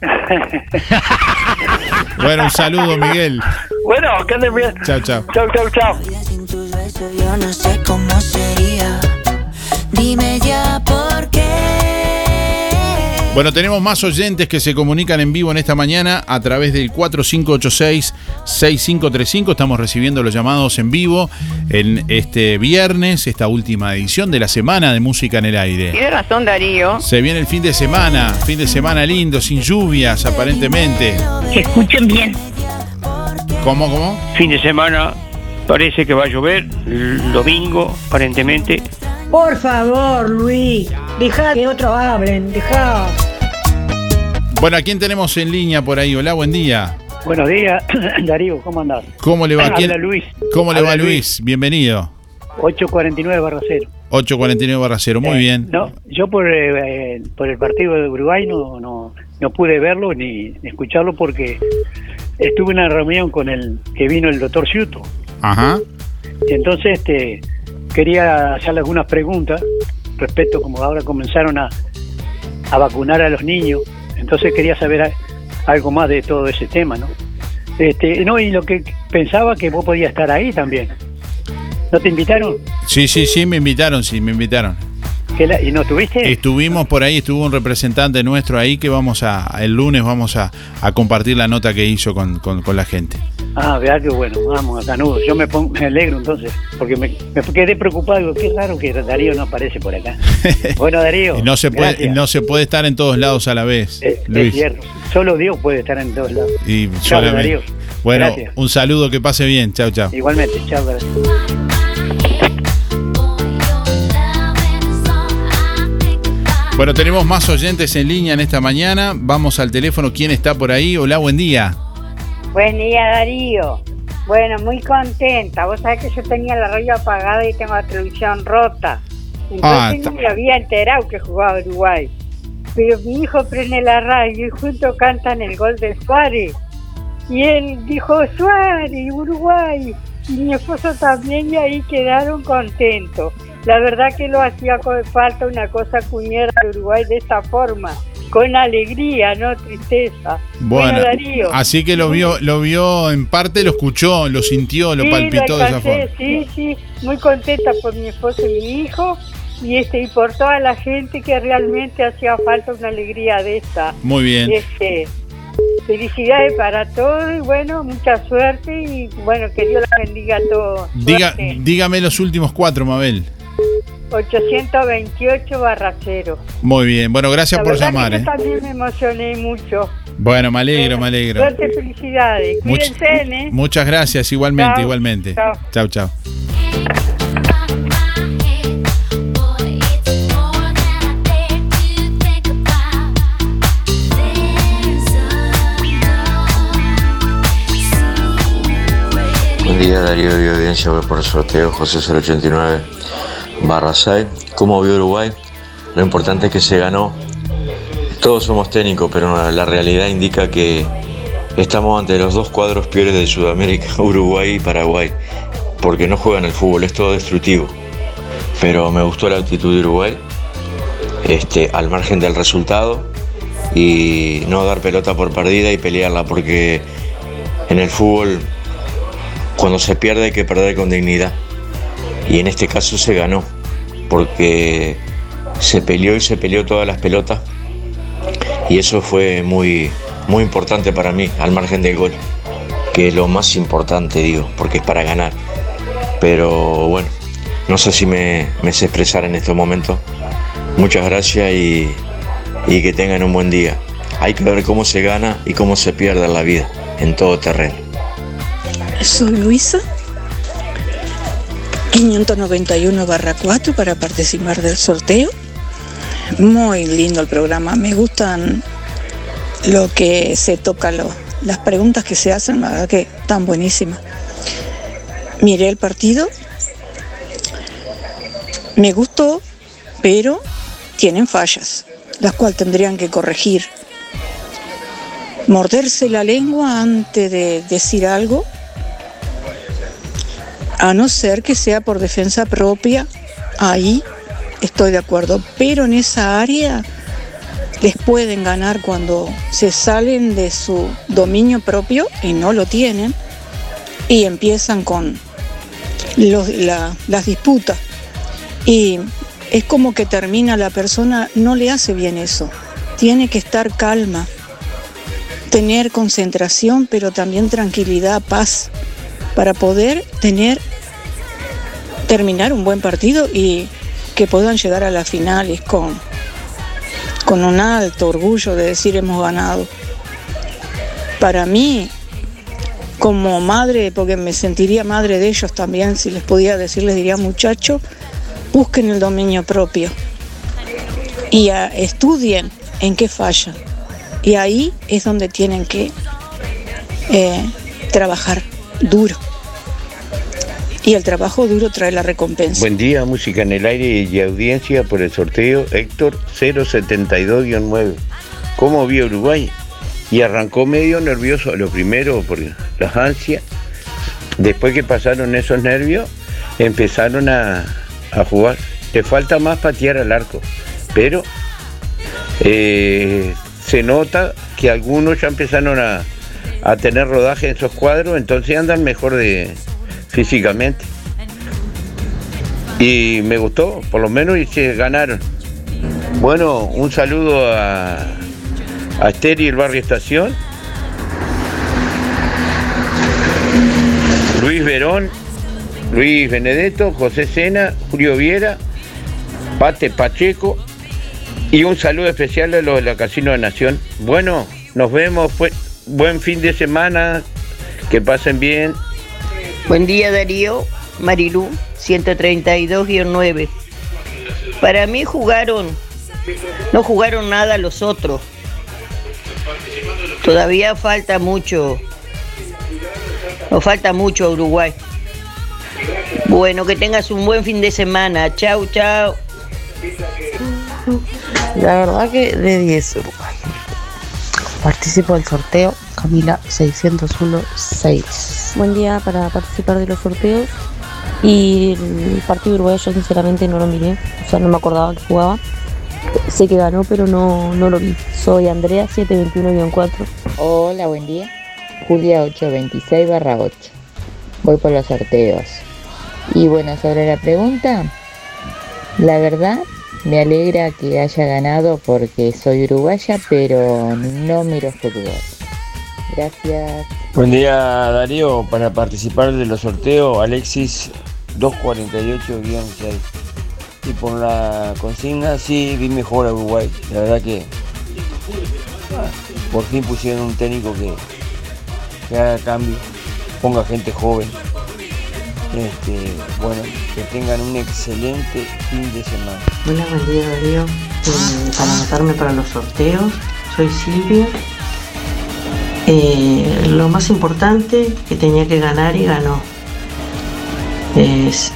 Speaker 4: Bueno, un saludo, Miguel.
Speaker 47: bueno, que anden bien.
Speaker 4: Chao, chao.
Speaker 47: Chau, chau, chau.
Speaker 49: Yo no sé cómo sería. Dime ya por qué.
Speaker 4: Bueno, tenemos más oyentes que se comunican en vivo en esta mañana a través del 4586-6535. Estamos recibiendo los llamados en vivo en este viernes, esta última edición de la semana de Música en el Aire.
Speaker 50: Tiene razón Darío.
Speaker 4: Se viene el fin de semana, fin de semana lindo, sin lluvias aparentemente.
Speaker 50: Escuchen bien.
Speaker 4: ¿Cómo, cómo?
Speaker 44: Fin de semana parece que va a llover. el Domingo, aparentemente.
Speaker 51: Por favor, Luis, deja que otros hablen, deja.
Speaker 4: Bueno, ¿a quién tenemos en línea por ahí? Hola, buen día.
Speaker 52: Buenos días, Darío, ¿cómo andás?
Speaker 4: ¿Cómo le va?
Speaker 52: Habla
Speaker 4: ¿Quién-
Speaker 52: Luis.
Speaker 4: ¿Cómo le
Speaker 52: Habla
Speaker 4: va Luis? Bienvenido.
Speaker 52: 849 barra cero.
Speaker 4: 849 barra cero, muy
Speaker 52: Eh,
Speaker 4: bien.
Speaker 52: No, yo por, eh, eh, por el partido de Uruguay no, no, no pude verlo ni escucharlo porque estuve en una reunión con el que vino el doctor Ciuto.
Speaker 4: Ajá.
Speaker 52: Entonces este, quería hacerle algunas preguntas respecto como ahora comenzaron a, a vacunar a los niños. Entonces quería saber a- algo más de todo ese tema, ¿no? Este, no, y lo que pensaba que vos podías estar ahí también. ¿No te invitaron?
Speaker 4: Sí, sí, sí, me invitaron, sí, me invitaron.
Speaker 52: ¿Que la- ¿Y no estuviste?
Speaker 4: Estuvimos por ahí, estuvo un representante nuestro ahí que vamos a, el lunes vamos a, a compartir la nota que hizo con, con- con la gente.
Speaker 52: Ah, vea que bueno, vamos, Canudo. Yo me, pongo- me alegro entonces, porque me, me quedé preocupado. Digo, qué raro que Darío no aparece por acá. Bueno, Darío.
Speaker 4: No se puede,
Speaker 52: gracias.
Speaker 4: no se puede estar en todos lados a la vez,
Speaker 52: Eh, Es
Speaker 4: Luis.
Speaker 52: cierto. Solo Dios puede estar en todos lados.
Speaker 4: Y solamente-
Speaker 52: Darío.
Speaker 4: Bueno,
Speaker 52: Gracias.
Speaker 4: un saludo, que pase bien. Chao, chao.
Speaker 52: Igualmente, chao, Darío.
Speaker 4: Bueno, tenemos más oyentes en línea en esta mañana. Vamos al teléfono. ¿Quién está por ahí? Hola, buen día.
Speaker 53: Buen día, Darío. Bueno, muy contenta. Vos sabés que yo tenía la radio apagada y tengo la televisión rota. Entonces
Speaker 4: Ah,
Speaker 53: no me había enterado que jugaba Uruguay. Pero mi hijo prende la radio y juntos cantan el gol de Suárez. Y él dijo, Suárez, Uruguay. Y mi esposo también y ahí quedaron contentos. La verdad que lo hacía falta una cosa cuñera de Uruguay de esta forma. Con alegría, no tristeza.
Speaker 4: Bueno,
Speaker 53: Darío.
Speaker 4: así que lo vio, lo vio en parte, lo escuchó, lo sintió, lo
Speaker 53: Sí,
Speaker 4: palpitó de esa forma.
Speaker 53: Sí, sí, muy contenta por mi esposo y mi hijo y este y por toda la gente que realmente hacía falta una alegría de esta.
Speaker 4: Muy bien.
Speaker 53: Este, felicidades para todos y bueno, mucha suerte y bueno, que Dios la bendiga a todos.
Speaker 4: Diga, dígame los últimos cuatro, Mabel.
Speaker 53: 828 barra cero.
Speaker 4: Muy bien. Bueno, gracias
Speaker 53: La
Speaker 4: por llamar.
Speaker 53: Yo
Speaker 4: eh.
Speaker 53: también me emocioné mucho.
Speaker 4: Bueno, me alegro, me alegro.
Speaker 53: Suerte, felicidades.
Speaker 4: Much-
Speaker 53: Cuídense, ¿eh?
Speaker 4: Muchas gracias, igualmente, igualmente.
Speaker 53: Chao.
Speaker 4: Chao.
Speaker 54: Buen día Darío de Audiencia, voy por el sorteo José 089 barra 6. ¿Cómo vio Uruguay? Lo importante es que se ganó. Todos somos técnicos, pero la realidad indica que estamos ante los dos cuadros peores de Sudamérica, Uruguay y Paraguay, porque no juegan el fútbol, es todo destructivo. Pero me gustó la actitud de Uruguay, este, al margen del resultado, y no dar pelota por perdida y pelearla, porque en el fútbol cuando se pierde hay que perder con dignidad. Y en este caso se ganó, porque se peleó y se peleó todas las pelotas. Y eso fue muy, muy importante para mí, al margen del gol, que es lo más importante, digo, porque es para ganar. Pero bueno, no sé si me, sé expresar en estos momentos. Muchas gracias y, y que tengan un buen día. Hay que ver cómo se gana y cómo se pierde la vida, en todo terreno.
Speaker 55: Soy Luisa, 591 barra 4 para participar del sorteo. Muy lindo el programa, me gustan lo que se toca, lo- las preguntas que se hacen, la verdad que están buenísimas. Miré el partido, me gustó, pero tienen fallas, las cuales tendrían que corregir. Morderse la lengua antes de decir algo a no ser que sea por defensa propia, ahí estoy de acuerdo. Pero en esa área les pueden ganar cuando se salen de su dominio propio y no lo tienen y empiezan con las disputas. Y es como que termina la persona, no le hace bien eso. Tiene que estar calma, tener concentración, pero también tranquilidad, paz, para poder tener terminar un buen partido y que puedan llegar a las finales con, con un alto orgullo de decir hemos ganado. Para mí, como madre, porque me sentiría madre de ellos también, si les podía decir, les diría muchachos, busquen el dominio propio y ah, estudien en qué fallan. Y ahí es donde tienen que eh, trabajar duro. Y el trabajo duro trae la recompensa.
Speaker 56: Buen día, música en el aire y audiencia por el sorteo Héctor 072-9. ¿Cómo vio Uruguay? Y arrancó medio nervioso, lo primero por las ansias. Después que pasaron esos nervios, empezaron a, jugar. Le falta más patear al arco, pero eh, se nota que algunos ya empezaron a, a tener rodaje en esos cuadros, entonces andan mejor de, físicamente. Y me gustó, por lo menos y se ganaron. Bueno, un saludo a, a y el barrio Estación. Luis Verón, Luis Benedetto, José Sena, Julio Viera, Pate Pacheco y un saludo especial a los de la Casino de Nación. Bueno, nos vemos, fue, buen fin de semana, que pasen bien.
Speaker 57: Buen día Darío, Marilú, 132-9. Para mí jugaron, no jugaron nada los otros. Todavía falta mucho, nos falta mucho a Uruguay. Bueno, que tengas un buen fin de semana. Chau, chau.
Speaker 58: La verdad que de 10 Uruguay. Participo del sorteo Camila 601-6.
Speaker 59: Buen día para participar de los sorteos. Y el partido uruguayo yo sinceramente no lo miré, o sea, no me acordaba que jugaba. Sé que ganó, pero no, no lo vi. Soy Andrea 721-4.
Speaker 60: Hola, buen día. Julia 826 barra 8. Voy por los sorteos. Y bueno, sobre la pregunta, la verdad me alegra que haya ganado porque soy uruguaya, pero no miro fútbol. Gracias.
Speaker 61: Buen día Darío, para participar de los sorteos Alexis 248-6. Y por la consigna sí vi mejor a Uruguay. La verdad que por fin pusieron un técnico que, que haga cambio, ponga gente joven. Este, bueno, que tengan un excelente fin de semana.
Speaker 62: Hola, buen día Darío. Eh, para anotarme para los sorteos, soy Silvia. Eh, lo más importante que tenía que ganar y ganó. Es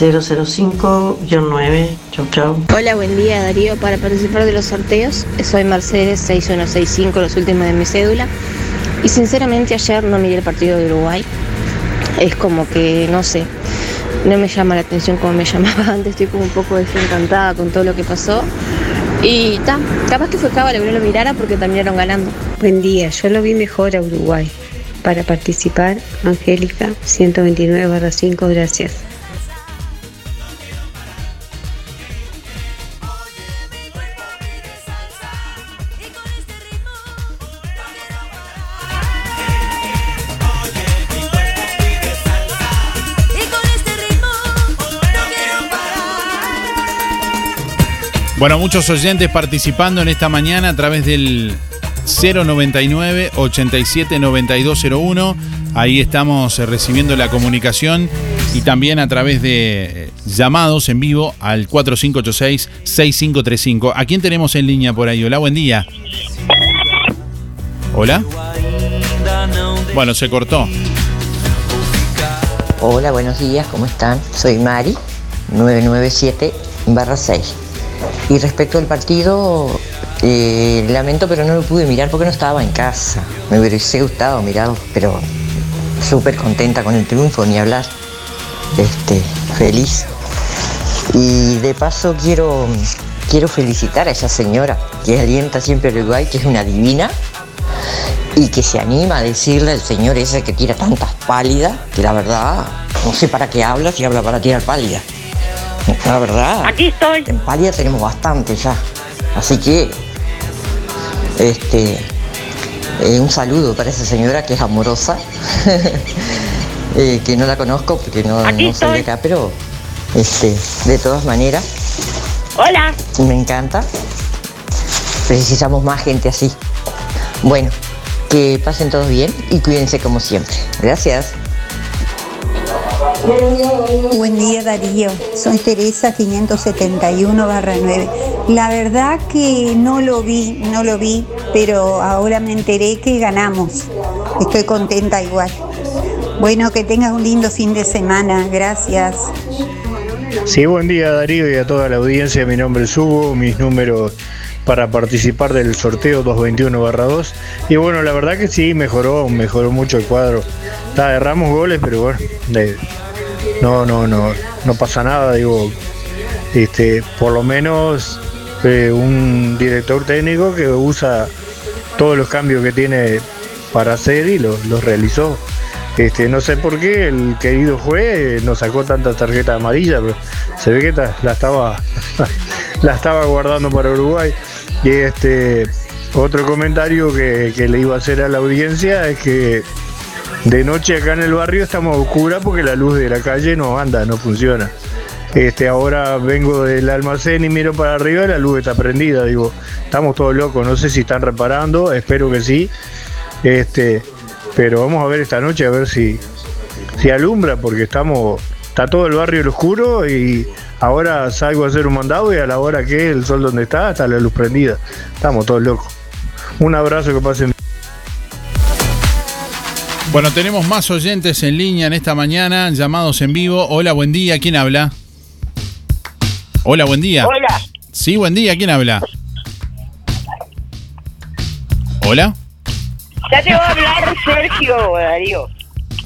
Speaker 62: 005-9. Chau, chau.
Speaker 59: Hola, buen día Darío. Para participar de los sorteos, soy Mercedes 6165, los últimos de mi cédula. Y sinceramente ayer no miré el partido de Uruguay. Es como que, no sé, no me llama la atención como me llamaba antes. Estoy como un poco desencantada con todo lo que pasó. Y ta, capaz que fue cábala que lo mirara porque terminaron ganando.
Speaker 63: Buen día, yo lo vi mejor a Uruguay. Para participar, Angélica 129-5, gracias.
Speaker 4: Bueno, muchos oyentes participando en esta mañana a través del 099 87 9201. Ahí estamos eh, recibiendo la comunicación y también a través de eh, llamados en vivo al 4586 6535. ¿A quién tenemos en línea por ahí? Hola, buen día. Hola. Bueno, se cortó.
Speaker 44: Hola, buenos días, ¿cómo están? Soy Mari, 997 6. Y respecto al partido, eh, lamento, pero no lo pude mirar porque no estaba en casa. Me hubiese gustado mirarlo, pero súper contenta con el triunfo, ni hablar. Este, feliz. Y de paso quiero, quiero felicitar a esa señora que alienta siempre a Uruguay, que es una divina y que se anima a decirle al señor ese que tira tantas pálidas, que la verdad no sé para qué habla si habla para tirar pálidas. La verdad.
Speaker 51: Aquí estoy.
Speaker 44: En pálida tenemos bastante ya. Así que, este, eh, un saludo para esa señora que es amorosa, eh, que no la conozco porque no, no soy de acá, pero este, de todas maneras,
Speaker 51: Hola.
Speaker 44: me encanta. Precisamos más gente así. Bueno, que pasen todos bien y cuídense como siempre. Gracias.
Speaker 64: Buen día Darío, soy Teresa 571 9. La verdad que no lo vi, no lo vi, pero ahora me enteré que ganamos. Estoy contenta igual. Bueno, que tengas un lindo fin de semana, gracias.
Speaker 65: Sí, buen día Darío y a toda la audiencia. Mi nombre es Hugo, mis números para participar del sorteo 221-2. Y bueno, la verdad que sí, mejoró, mejoró mucho el cuadro. Está, erramos goles, pero bueno, de- no, no, no, no pasa nada, digo, este, por lo menos eh, un director técnico que usa todos los cambios que tiene para hacer y los realizó. Este, no sé por qué el querido juez no sacó tantas tarjetas amarillas, pero se ve que la estaba, la estaba guardando para Uruguay. Y este otro comentario que, que le iba a hacer a la audiencia es que de noche acá en el barrio estamos oscura porque la luz de la calle no anda, no funciona. Este, ahora vengo del almacén y miro para arriba y la luz está prendida. Digo, estamos todos locos, no sé si están reparando, espero que sí. Este, pero vamos a ver esta noche a ver si, si alumbra, porque estamos, está todo el barrio oscuro y ahora salgo a hacer un mandado y a la hora que el sol donde está, está la luz prendida. Estamos todos locos. Un abrazo que pasen.
Speaker 4: Bueno, tenemos más oyentes en línea en esta mañana, llamados en vivo. Hola, buen día, ¿quién habla? Hola, buen día.
Speaker 51: Hola.
Speaker 4: Sí, buen día, ¿quién habla? Hola.
Speaker 51: Ya te va a hablar Sergio Darío.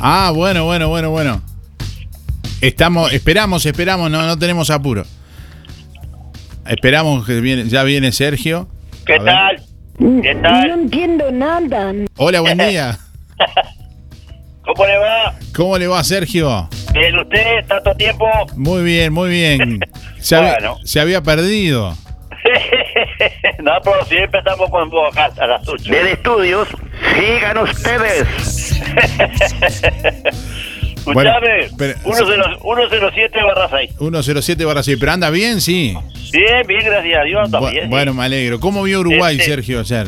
Speaker 4: Ah, bueno, bueno, bueno, bueno. Estamos, esperamos, esperamos, no, no tenemos apuro. Esperamos que viene, ya viene Sergio.
Speaker 51: ¿Qué tal? ¿Qué tal?
Speaker 66: No entiendo nada.
Speaker 4: Hola, buen día.
Speaker 51: ¿Cómo le va?
Speaker 4: ¿Cómo le va, Sergio?
Speaker 51: Bien, usted, tanto tiempo.
Speaker 4: Muy bien, muy bien. Se, había,
Speaker 51: Bueno.
Speaker 4: se había perdido.
Speaker 51: no, pero siempre estamos con vos a las 8. Desde estudios.
Speaker 52: Sigan ustedes.
Speaker 4: Bueno,
Speaker 52: Escuchame,
Speaker 4: pero-
Speaker 52: 107 barra 6.
Speaker 4: 107 barra 6. ¿Pero anda bien? Sí.
Speaker 52: Bien, bien, gracias a Dios,
Speaker 4: Bu-
Speaker 52: también.
Speaker 4: bueno, me alegro. ¿Cómo vio Uruguay,
Speaker 52: Este-
Speaker 4: Sergio, ayer?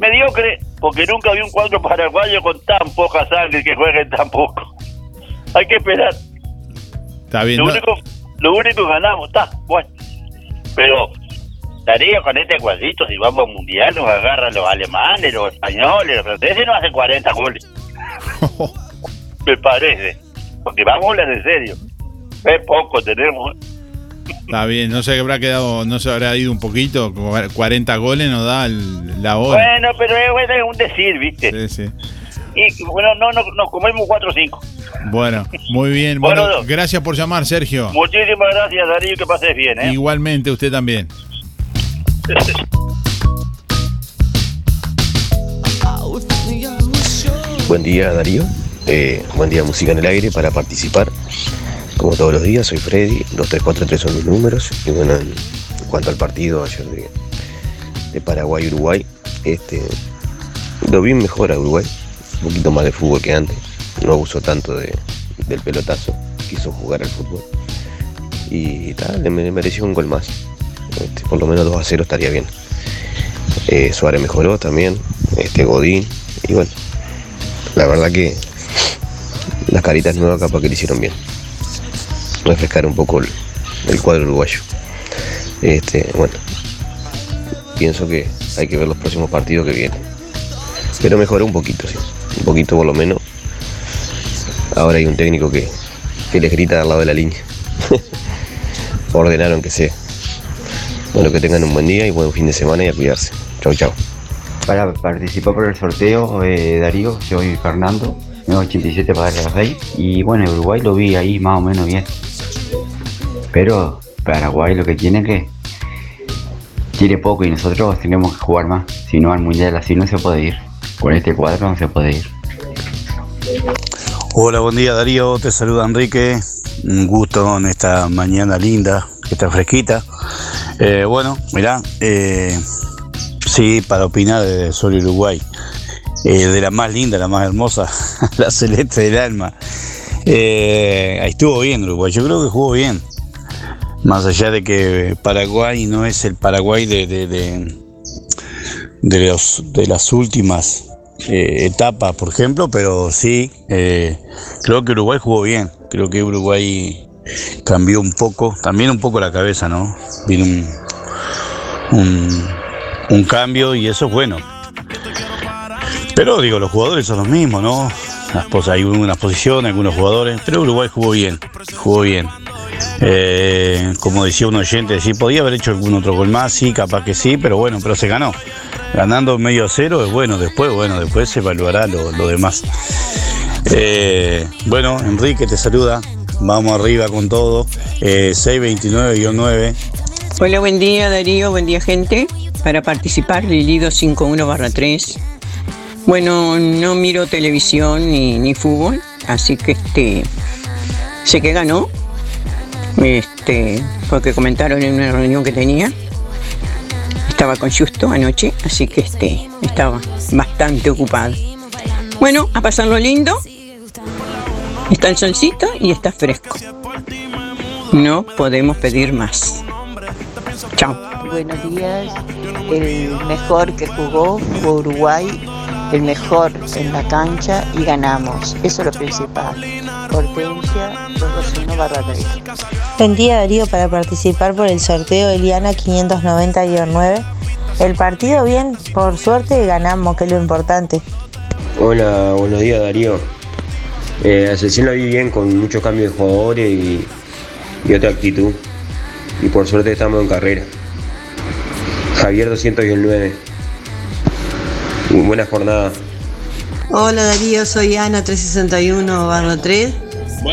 Speaker 52: Mediocre, porque nunca vi un cuadro paraguayo con tan poca sangre que jueguen tan poco. Hay que esperar.
Speaker 4: Está bien.
Speaker 52: Lo
Speaker 4: ¿no?
Speaker 52: único, lo único que ganamos, está, bueno. Pero, Darío, con este cuadrito, si vamos al mundial, nos agarran los alemanes, los españoles, los franceses, nos hacen 40 goles. Me parece. Porque vamos a hablar en serio. Es poco tenemos.
Speaker 4: Está bien. No sé, habrá quedado, no se habrá ido un poquito. como 40 goles nos da el- la hora.
Speaker 52: Bueno, pero es, es un decir, ¿viste?
Speaker 4: Sí, sí.
Speaker 52: Y bueno, no, no, nos comemos 4 o 5.
Speaker 4: Bueno, muy bien.
Speaker 52: Bueno,
Speaker 4: Bueno, gracias por llamar, Sergio.
Speaker 52: Muchísimas gracias, Darío, que pases bien, ¿eh?
Speaker 4: Igualmente, usted también.
Speaker 54: Buen día Darío, Eh, buen día Música en el Aire para participar. Como todos los días, soy Freddy, 2343 son mis números. Y bueno, en cuanto al partido ayer de, de Paraguay-Uruguay, este, lo vi mejor a Uruguay, un poquito más de fútbol que antes, no abusó tanto de- del pelotazo, quiso jugar al fútbol. Y tal, le, me- mereció un gol más. Este, por lo menos 2 a 0 estaría bien. Eh, Suárez mejoró también, este Godín, y bueno, la verdad que las caritas nuevas capaz que le hicieron bien. Refrescar un poco el, cuadro uruguayo. Este, bueno, pienso que hay que ver los próximos partidos que vienen. Pero mejoró un poquito, sí. Un poquito por lo menos. Ahora hay un técnico que, que les grita al lado de la línea. Ordenaron que sea. Bueno, que tengan un buen día y buen fin de semana y a cuidarse. Chau, chau.
Speaker 67: Para participar por el sorteo, eh, Darío, soy Fernando, 987 para las 6. Y bueno, Uruguay lo vi ahí más o menos bien. Pero Paraguay lo que tiene que tiene poco y nosotros tenemos que jugar más. Si no al mundial así no se puede ir. Con este cuadro no se puede ir.
Speaker 68: Hola, buen día Darío, te saluda Enrique. Un gusto en esta mañana linda, que está fresquita. Eh, bueno, mirá, eh, sí, para opinar de Sol Uruguay, eh, de la más linda, la más hermosa, la celeste del alma. Eh, ahí estuvo bien Uruguay, yo creo que jugó bien. Más allá de que Paraguay no es el Paraguay de, de, de- las últimas eh, etapas, por ejemplo, pero sí, eh, creo que Uruguay jugó bien. Creo que Uruguay cambió un poco, también un poco la cabeza, ¿no? Vino un, un, un cambio y eso es bueno. Pero digo, los jugadores son los mismos, ¿no? Hay unas posiciones, algunos jugadores, pero Uruguay jugó bien, jugó bien. Eh, como decía un oyente, sí, podía haber hecho algún otro gol más, sí, capaz que sí, pero bueno, pero se ganó. Ganando medio a cero es bueno, después, bueno, después se evaluará lo, lo demás. Eh, bueno, Enrique te saluda, vamos arriba con todo. Eh, 629-9.
Speaker 69: Hola, buen día Darío, buen día gente. Para participar, Lili 251 barra 3. Bueno, no miro televisión ni, ni fútbol, así que este sé que ganó. Este, porque comentaron en una reunión que tenía. Estaba con Justo anoche, así que este estaba bastante ocupado. Bueno, a pasarlo lindo. Está el solcito y está fresco. No podemos pedir más. Chao.
Speaker 70: Buenos días. El mejor que jugó fue Uruguay, el mejor en la cancha y ganamos. Eso es lo principal. Hortensia 221 barra 3.
Speaker 12: Buen día Darío para participar por el sorteo Eliana 590-9. El partido bien, por suerte ganamos, que es lo importante.
Speaker 71: Hola, buenos días Darío. Eh, a Sesión la vi bien con muchos cambios de jugadores y, y otra actitud. Y por suerte estamos en carrera. Javier 209. Buena jornada.
Speaker 72: Hola Darío, soy Ana 361 barra 3.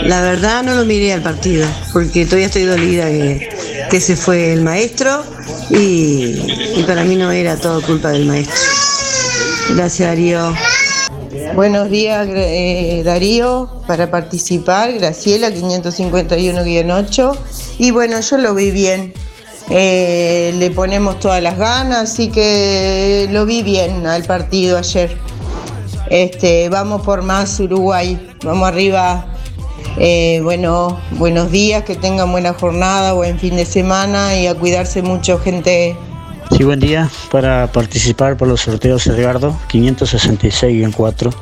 Speaker 72: La verdad no lo miré al partido, porque todavía estoy dolida que, que se fue el maestro y, y para mí no era todo culpa del maestro. Gracias Darío.
Speaker 73: Buenos días, eh, Darío. Para participar, Graciela 551-8. Y bueno, yo lo vi bien.
Speaker 74: eh, le ponemos todas las ganas, así que lo vi bien al partido ayer. Este, vamos por más Uruguay, vamos arriba. Eh, bueno, buenos días, que tengan buena jornada, buen fin de semana y a cuidarse mucho, gente.
Speaker 75: Sí, buen día. Para participar por los sorteos Edgardo, 566-4.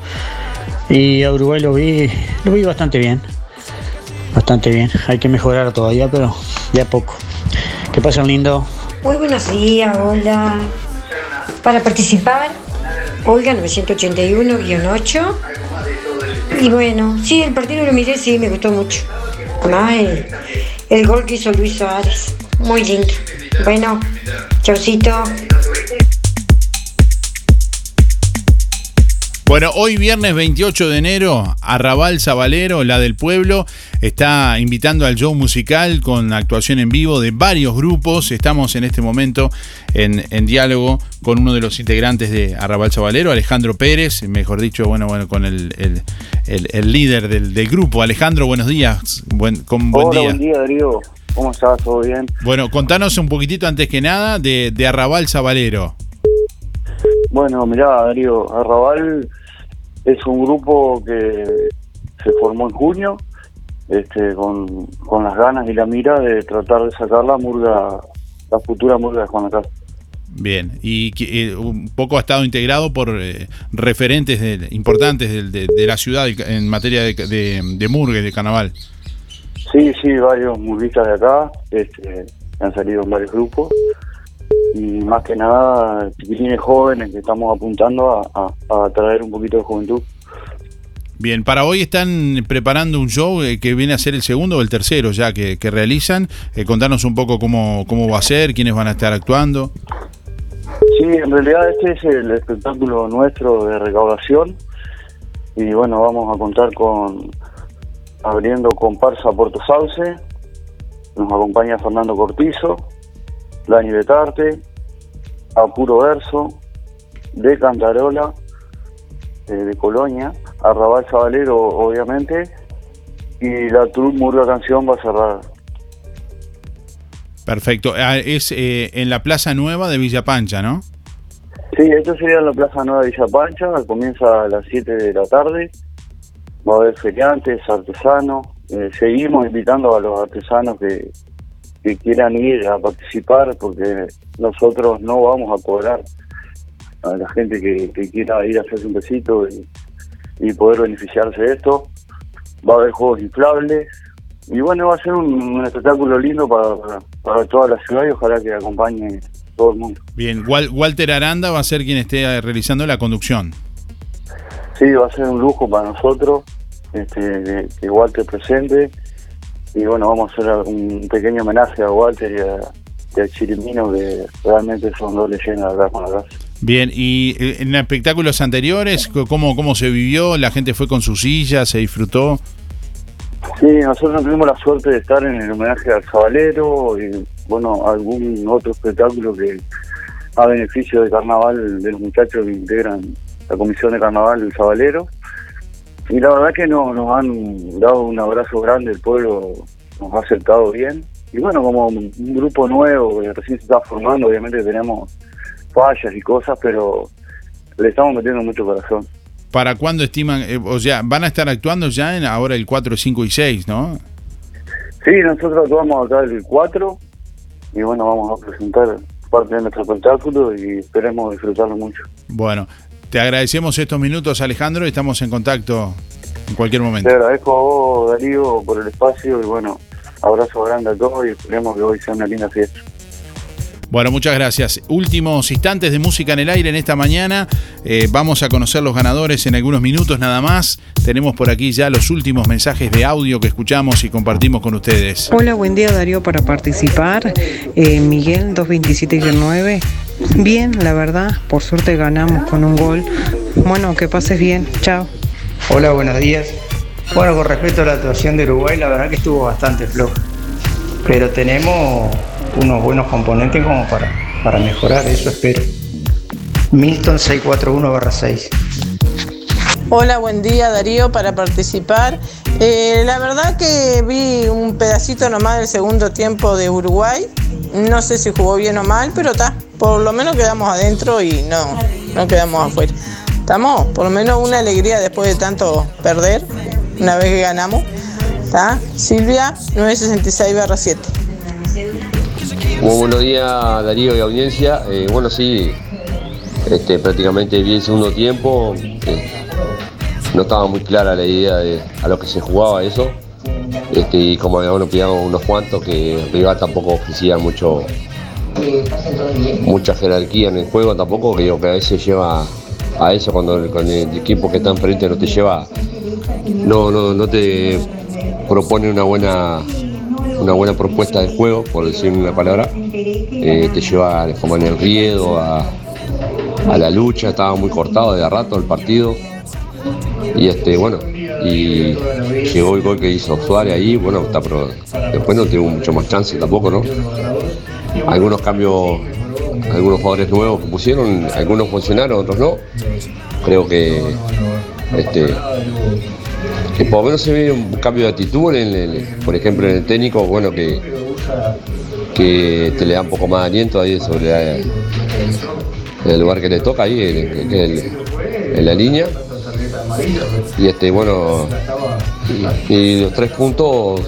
Speaker 75: Y a Uruguay lo vi, lo vi bastante bien. Bastante bien. Hay que mejorar todavía, pero ya poco. Que pasen lindo.
Speaker 76: Muy buenos días, hola. Para participar, Olga 981-8. Y bueno, sí, el partido lo miré, sí, me gustó mucho. Además, el, el gol que hizo Luis Suárez. Muy lindo. Bueno, chaucito.
Speaker 4: Bueno, hoy viernes 28 de enero, Arrabal Zabalero, la del pueblo, está invitando al show musical con actuación en vivo de varios grupos. Estamos en este momento en, en diálogo con uno de los integrantes de Arrabal Zabalero, Alejandro Pérez, mejor dicho, bueno, bueno, con el, el- el- el líder del, del grupo. Alejandro, buenos días. Buen, con buen
Speaker 77: Hola,
Speaker 4: día.
Speaker 77: buen día, Darío. ¿Cómo estás? ¿Todo bien?
Speaker 4: Bueno, contanos un poquitito antes que nada de, de Arrabal Zabalero.
Speaker 77: Bueno, mirá, Darío, Arrabal es un grupo que se formó en junio este, con, con las ganas y la mira de tratar de sacar la murga, la futura murga de Juan Acá.
Speaker 4: Bien, y eh, un poco ha estado integrado por eh, referentes de- importantes de, de la ciudad en materia de, de, de murgue, de carnaval.
Speaker 77: Sí, sí, varios murguistas de acá este, han salido en varios grupos y más que nada chiquilines jóvenes que estamos apuntando a, a- a traer un poquito de juventud.
Speaker 4: Bien, para hoy están preparando un show eh, que viene a ser el segundo o el tercero ya que, que realizan. Eh, contanos un poco cómo, cómo va a ser, quiénes van a estar actuando.
Speaker 77: Sí, en realidad este es el espectáculo nuestro de recaudación y bueno, vamos a contar con abriendo comparsa Puerto Sauce, nos acompaña Fernando Cortizo, Dani Betarte, a Puro Verso, de Cantarola, eh, de Colonia, Arrabal Sabalero obviamente y la Murga Canción va a cerrar.
Speaker 4: Perfecto. Ah, es eh, en la Plaza Nueva de Villa Pancha, ¿no?
Speaker 77: Sí, esto sería en la Plaza Nueva de Villa Pancha, comienza a las 7 de la tarde, va a haber feriantes, artesanos, eh, seguimos invitando a los artesanos que, que quieran ir a participar porque nosotros no vamos a cobrar a la gente que, que quiera ir a hacerse un besito y, y poder beneficiarse de esto. Va a haber juegos inflables y bueno, va a ser un, un espectáculo lindo para, para, para toda la ciudad y ojalá que acompañe todo el mundo.
Speaker 4: Bien, Wal- Walter Aranda va a ser quien esté eh, realizando la conducción.
Speaker 77: Sí, va a ser un lujo para nosotros, este, que Walter presente. Y bueno, vamos a hacer un pequeño homenaje a Walter y a, y a Chirimino, que realmente son dos leyendas acá con la casa.
Speaker 4: Bien, y eh, en espectáculos anteriores, ¿cómo, ¿cómo se vivió? ¿La gente fue con sus sillas, se disfrutó?
Speaker 77: Sí, nosotros tuvimos la suerte de estar en el homenaje al Sabalero y bueno, algún otro espectáculo que a beneficio de carnaval de los muchachos que integran la comisión de carnaval del Sabalero. Y la verdad que no, nos han dado un abrazo grande, el pueblo nos ha aceptado bien. Y bueno, como un grupo nuevo que recién se está formando, obviamente tenemos fallas y cosas, pero le estamos metiendo mucho corazón.
Speaker 4: ¿Para cuándo estiman? eh, o sea, van a estar actuando ya en ahora el 4, 5 y 6, ¿no?
Speaker 77: Sí, nosotros actuamos acá el 4 y bueno, vamos a presentar parte de nuestro espectáculo y esperemos disfrutarlo mucho.
Speaker 4: Bueno, te agradecemos estos minutos, Alejandro, y estamos en contacto en cualquier momento.
Speaker 77: Te agradezco a vos, Darío, por el espacio y bueno, abrazo grande a todos y esperemos que hoy sea una linda fiesta.
Speaker 4: Bueno, muchas gracias. Últimos instantes de música en el aire en esta mañana. Eh, vamos a conocer los ganadores en algunos minutos nada más. Tenemos por aquí ya los últimos mensajes de audio que escuchamos y compartimos con ustedes.
Speaker 78: Hola, buen día Darío para participar. Eh, Miguel 227-9. Bien, la verdad, por suerte ganamos con un gol. Bueno, que pases bien. Chao.
Speaker 79: Hola, buenos días. Bueno, con respecto a la actuación de Uruguay, la verdad que estuvo bastante floja. Pero tenemos unos buenos componentes como para, para mejorar, eso espero. Milton 641-6.
Speaker 50: Hola, buen día Darío para participar. Eh, la verdad que vi un pedacito nomás del segundo tiempo de Uruguay. No sé si jugó bien o mal, pero está. Por lo menos quedamos adentro y no, no quedamos afuera. Estamos, por lo menos una alegría después de tanto perder, una vez que ganamos. ¿Está? Silvia, 966-7.
Speaker 71: Muy buenos días Darío y audiencia. Eh, bueno, sí, este, prácticamente vi el segundo tiempo. eh, no estaba muy clara la idea de a lo que se jugaba eso. Este, y como habíamos pillado unos cuantos que el rival tampoco ofrecía mucho mucha jerarquía en el juego tampoco, que digo que a veces lleva a eso cuando el, con el equipo que está enfrente no te lleva, no, no, no te propone una buena una buena propuesta de juego, por decir una palabra, eh, te lleva como en el riedo a, a la lucha, estaba muy cortado de a rato el partido. Y este, bueno, y llegó el gol que hizo Suárez ahí, bueno, está, pero después no tuvo mucho más chance tampoco, ¿no? Algunos cambios, algunos jugadores nuevos que pusieron, algunos funcionaron, otros no. Creo que este que por lo menos se ve un cambio de actitud en el, por ejemplo en el técnico, bueno que que te le da un poco más de aliento ahí sobre la- el lugar que le toca ahí, en- en la línea. Y este bueno y, los tres puntos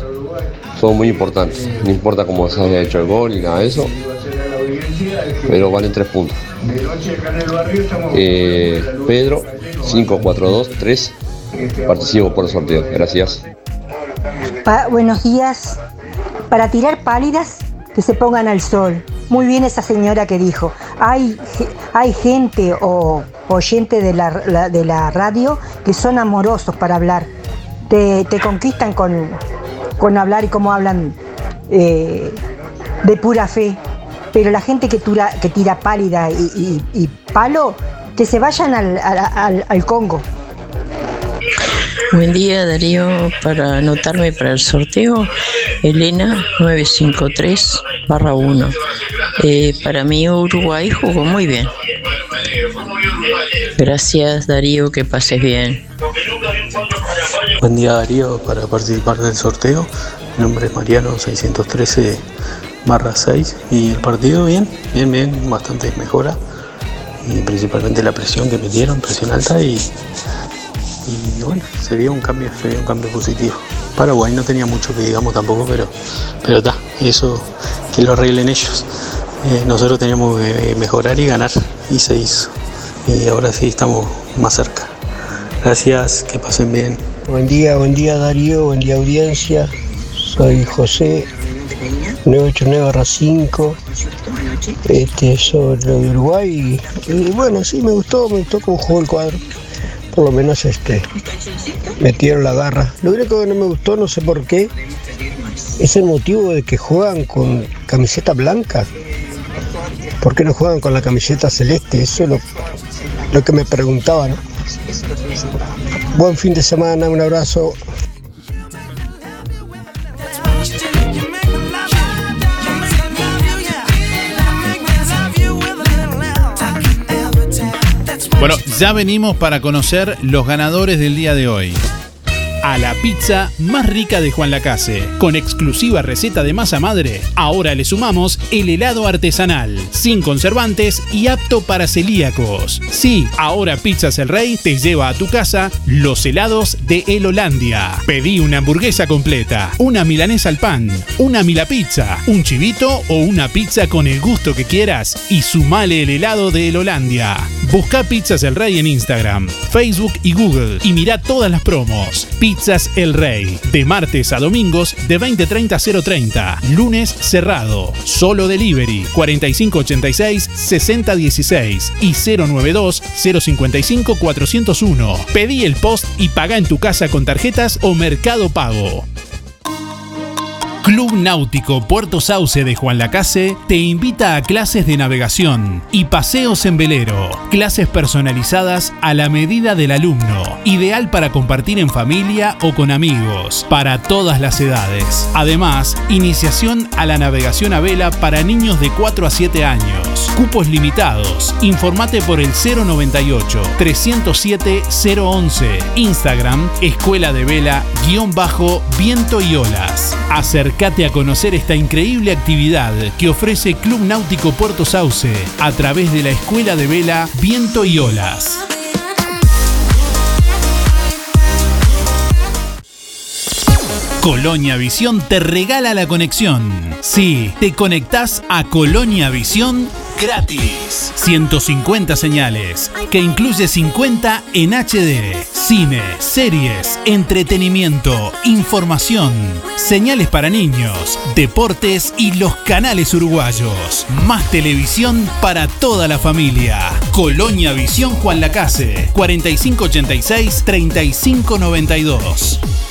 Speaker 71: son muy importantes. No importa cómo se haya hecho el gol y nada de eso. Pero valen tres puntos. Eh, Pedro, 542-3. Participo por el sorteo. Gracias.
Speaker 66: Buenos días. Para tirar pálidas, que se pongan al sol. Muy bien esa señora que dijo. Hay, hay gente o oyente de la, de la radio que son amorosos para hablar. Te, te conquistan con, con hablar y cómo hablan eh, de pura fe. Pero la gente que, tura- que tira pálida y, palo, que se vayan al- al Congo.
Speaker 80: Buen día Darío, para anotarme para el sorteo, Elena 953 barra 1. Eh, para mí Uruguay jugó muy bien. Gracias Darío, que pases bien.
Speaker 81: Buen día Darío, para participar del sorteo. Mi nombre es Mariano 613 barra 6 y el partido bien, bien, bien, bastante mejora. Y principalmente la presión que metieron, presión alta y, bueno, se vio un cambio, se vio un cambio positivo. Paraguay no tenía mucho que digamos tampoco, pero pero está, eso que lo arreglen ellos. Eh, nosotros teníamos que mejorar y ganar y se hizo. Y ahora sí estamos más cerca. Gracias, que pasen bien.
Speaker 82: Buen día, buen día Darío, buen día audiencia. Soy José, 989-5, este, sobre lo de Uruguay. Y, bueno, sí, me gustó, me gustó cómo jugó el cuadro. Por lo menos este, metieron la garra. Lo único que no me gustó, no sé por qué, es el motivo de que juegan con camiseta blanca. ¿Por qué no juegan con la camiseta celeste? Eso es lo, que me preguntaba, ¿no? Buen fin de semana, un abrazo.
Speaker 4: Bueno, ya venimos para conocer los ganadores del día de hoy. A la pizza más rica de Juan Lacase, con exclusiva receta de masa madre, ahora le sumamos el helado artesanal, sin conservantes y apto para celíacos. Sí, ahora Pizzas El Rey te lleva a tu casa los helados de El Holandia. Pedí una hamburguesa completa, una milanesa al pan, una mila pizza, un chivito o una pizza con el gusto que quieras y sumale el helado de El Holandia. Busca Pizzas El Rey en Instagram, Facebook y Google y mira todas las promos. Pizzas El Rey, de martes a domingos de 20.30 a 0.30, lunes cerrado, solo delivery 4586-6016 y 092-055-401. Pedí el post y paga en tu casa con tarjetas o mercado pago.
Speaker 83: Club Náutico Puerto Sauce de Juan Lacase te invita a clases de navegación y paseos en velero. Clases personalizadas a la medida del alumno. Ideal para compartir en familia o con amigos. Para todas las edades. Además, iniciación a la navegación a vela para niños de 4 a 7 años. Cupos limitados. Informate por el 098 307 011. Instagram Escuela de Vela guion bajo viento y olas. Acércate a conocer esta increíble actividad que ofrece Club Náutico Puerto Sauce a través de la Escuela de Vela Viento y Olas. Colonia Visión te regala la conexión. Sí, te conectás a Colonia Visión gratis. 150 señales, que incluye 50 en HD. Cine, series, entretenimiento, información, señales para niños, deportes y los canales uruguayos. Más televisión para toda la familia. Colonia Visión Juan Lacase, 4586-3592.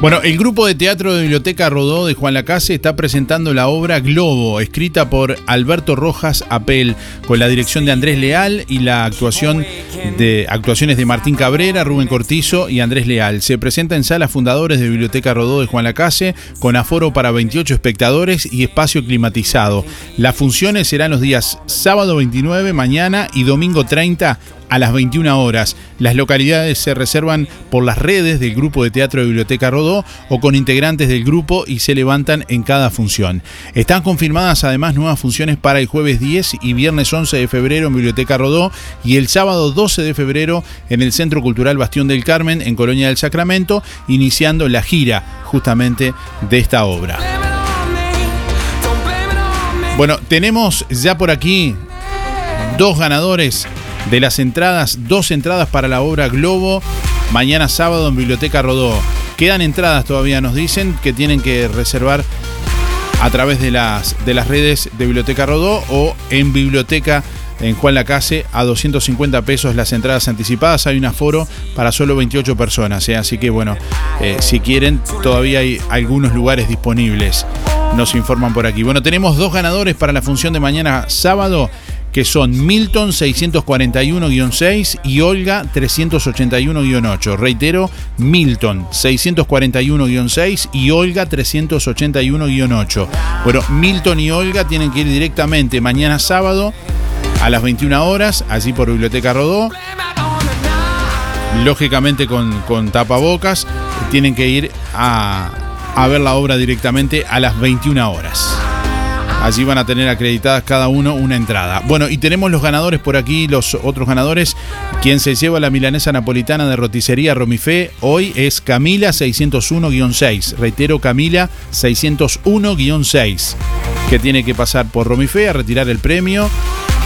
Speaker 4: Bueno, el grupo de teatro de Biblioteca Rodó de Juan Lacase está presentando la obra Globo, escrita por Alberto Rojas Apel, con la dirección de Andrés Leal y la actuación de actuaciones de Martín Cabrera, Rubén Cortizo y Andrés Leal. Se presenta en salas fundadores de Biblioteca Rodó de Juan Lacase, con aforo para 28 espectadores y espacio climatizado. Las funciones serán los días sábado 29, mañana y domingo 30 a las 21 horas. Las localidades se reservan por las redes del grupo de teatro de Biblioteca Rodó o con integrantes del grupo y se levantan en cada función. Están confirmadas además nuevas funciones para el jueves 10 y viernes 11 de febrero en Biblioteca Rodó y el sábado 12 de febrero en el Centro Cultural Bastión del Carmen en Colonia del Sacramento, iniciando la gira justamente de esta obra. Bueno, tenemos ya por aquí dos ganadores de las entradas, dos entradas para la obra Globo, mañana sábado en Biblioteca Rodó. Quedan entradas todavía, nos dicen que tienen que reservar a través de las, de las redes de Biblioteca Rodó o en Biblioteca en Juan Lacase a 250 pesos las entradas anticipadas. Hay un aforo para solo 28 personas, ¿eh? así que bueno, eh, si quieren, todavía hay algunos lugares disponibles. Nos informan por aquí. Bueno, tenemos dos ganadores para la función de mañana sábado que son Milton 641-6 y Olga 381-8. Reitero, Milton 641-6 y Olga 381-8. Bueno, Milton y Olga tienen que ir directamente mañana sábado a las 21 horas, allí por Biblioteca Rodó. Lógicamente con, tapabocas, tienen que ir a ver la obra directamente a las 21 horas. Allí van a tener acreditadas cada uno una entrada. Bueno, y tenemos los ganadores por aquí, los otros ganadores. Quien se lleva la milanesa napolitana de roticería Romifé hoy es Camila 601-6. Reitero, Camila 601-6. Que tiene que pasar por Romifé a retirar el premio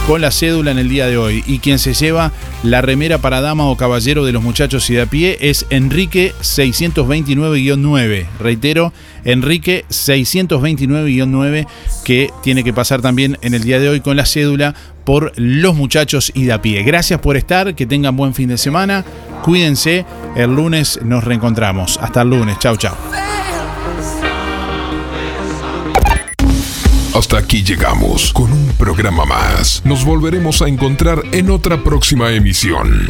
Speaker 4: con la cédula en el día de hoy. Y quien se lleva la remera para dama o caballero de los muchachos y de a pie es Enrique 629-9. Reitero, Enrique 629-9 que tiene que pasar también en el día de hoy con la cédula por los muchachos y de a pie. Gracias por estar, que tengan buen fin de semana, cuídense, el lunes nos reencontramos. Hasta el lunes, chau chau.
Speaker 27: Aquí llegamos con un programa más. Nos volveremos a encontrar en otra próxima emisión.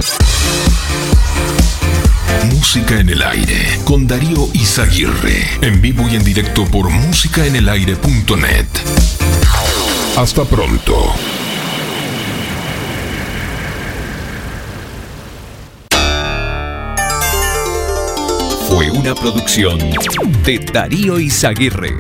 Speaker 27: Música en el aire con Darío Izaguirre. En vivo y en directo por músicaenelaire.net. Hasta pronto.
Speaker 24: Fue una producción de Darío Izaguirre.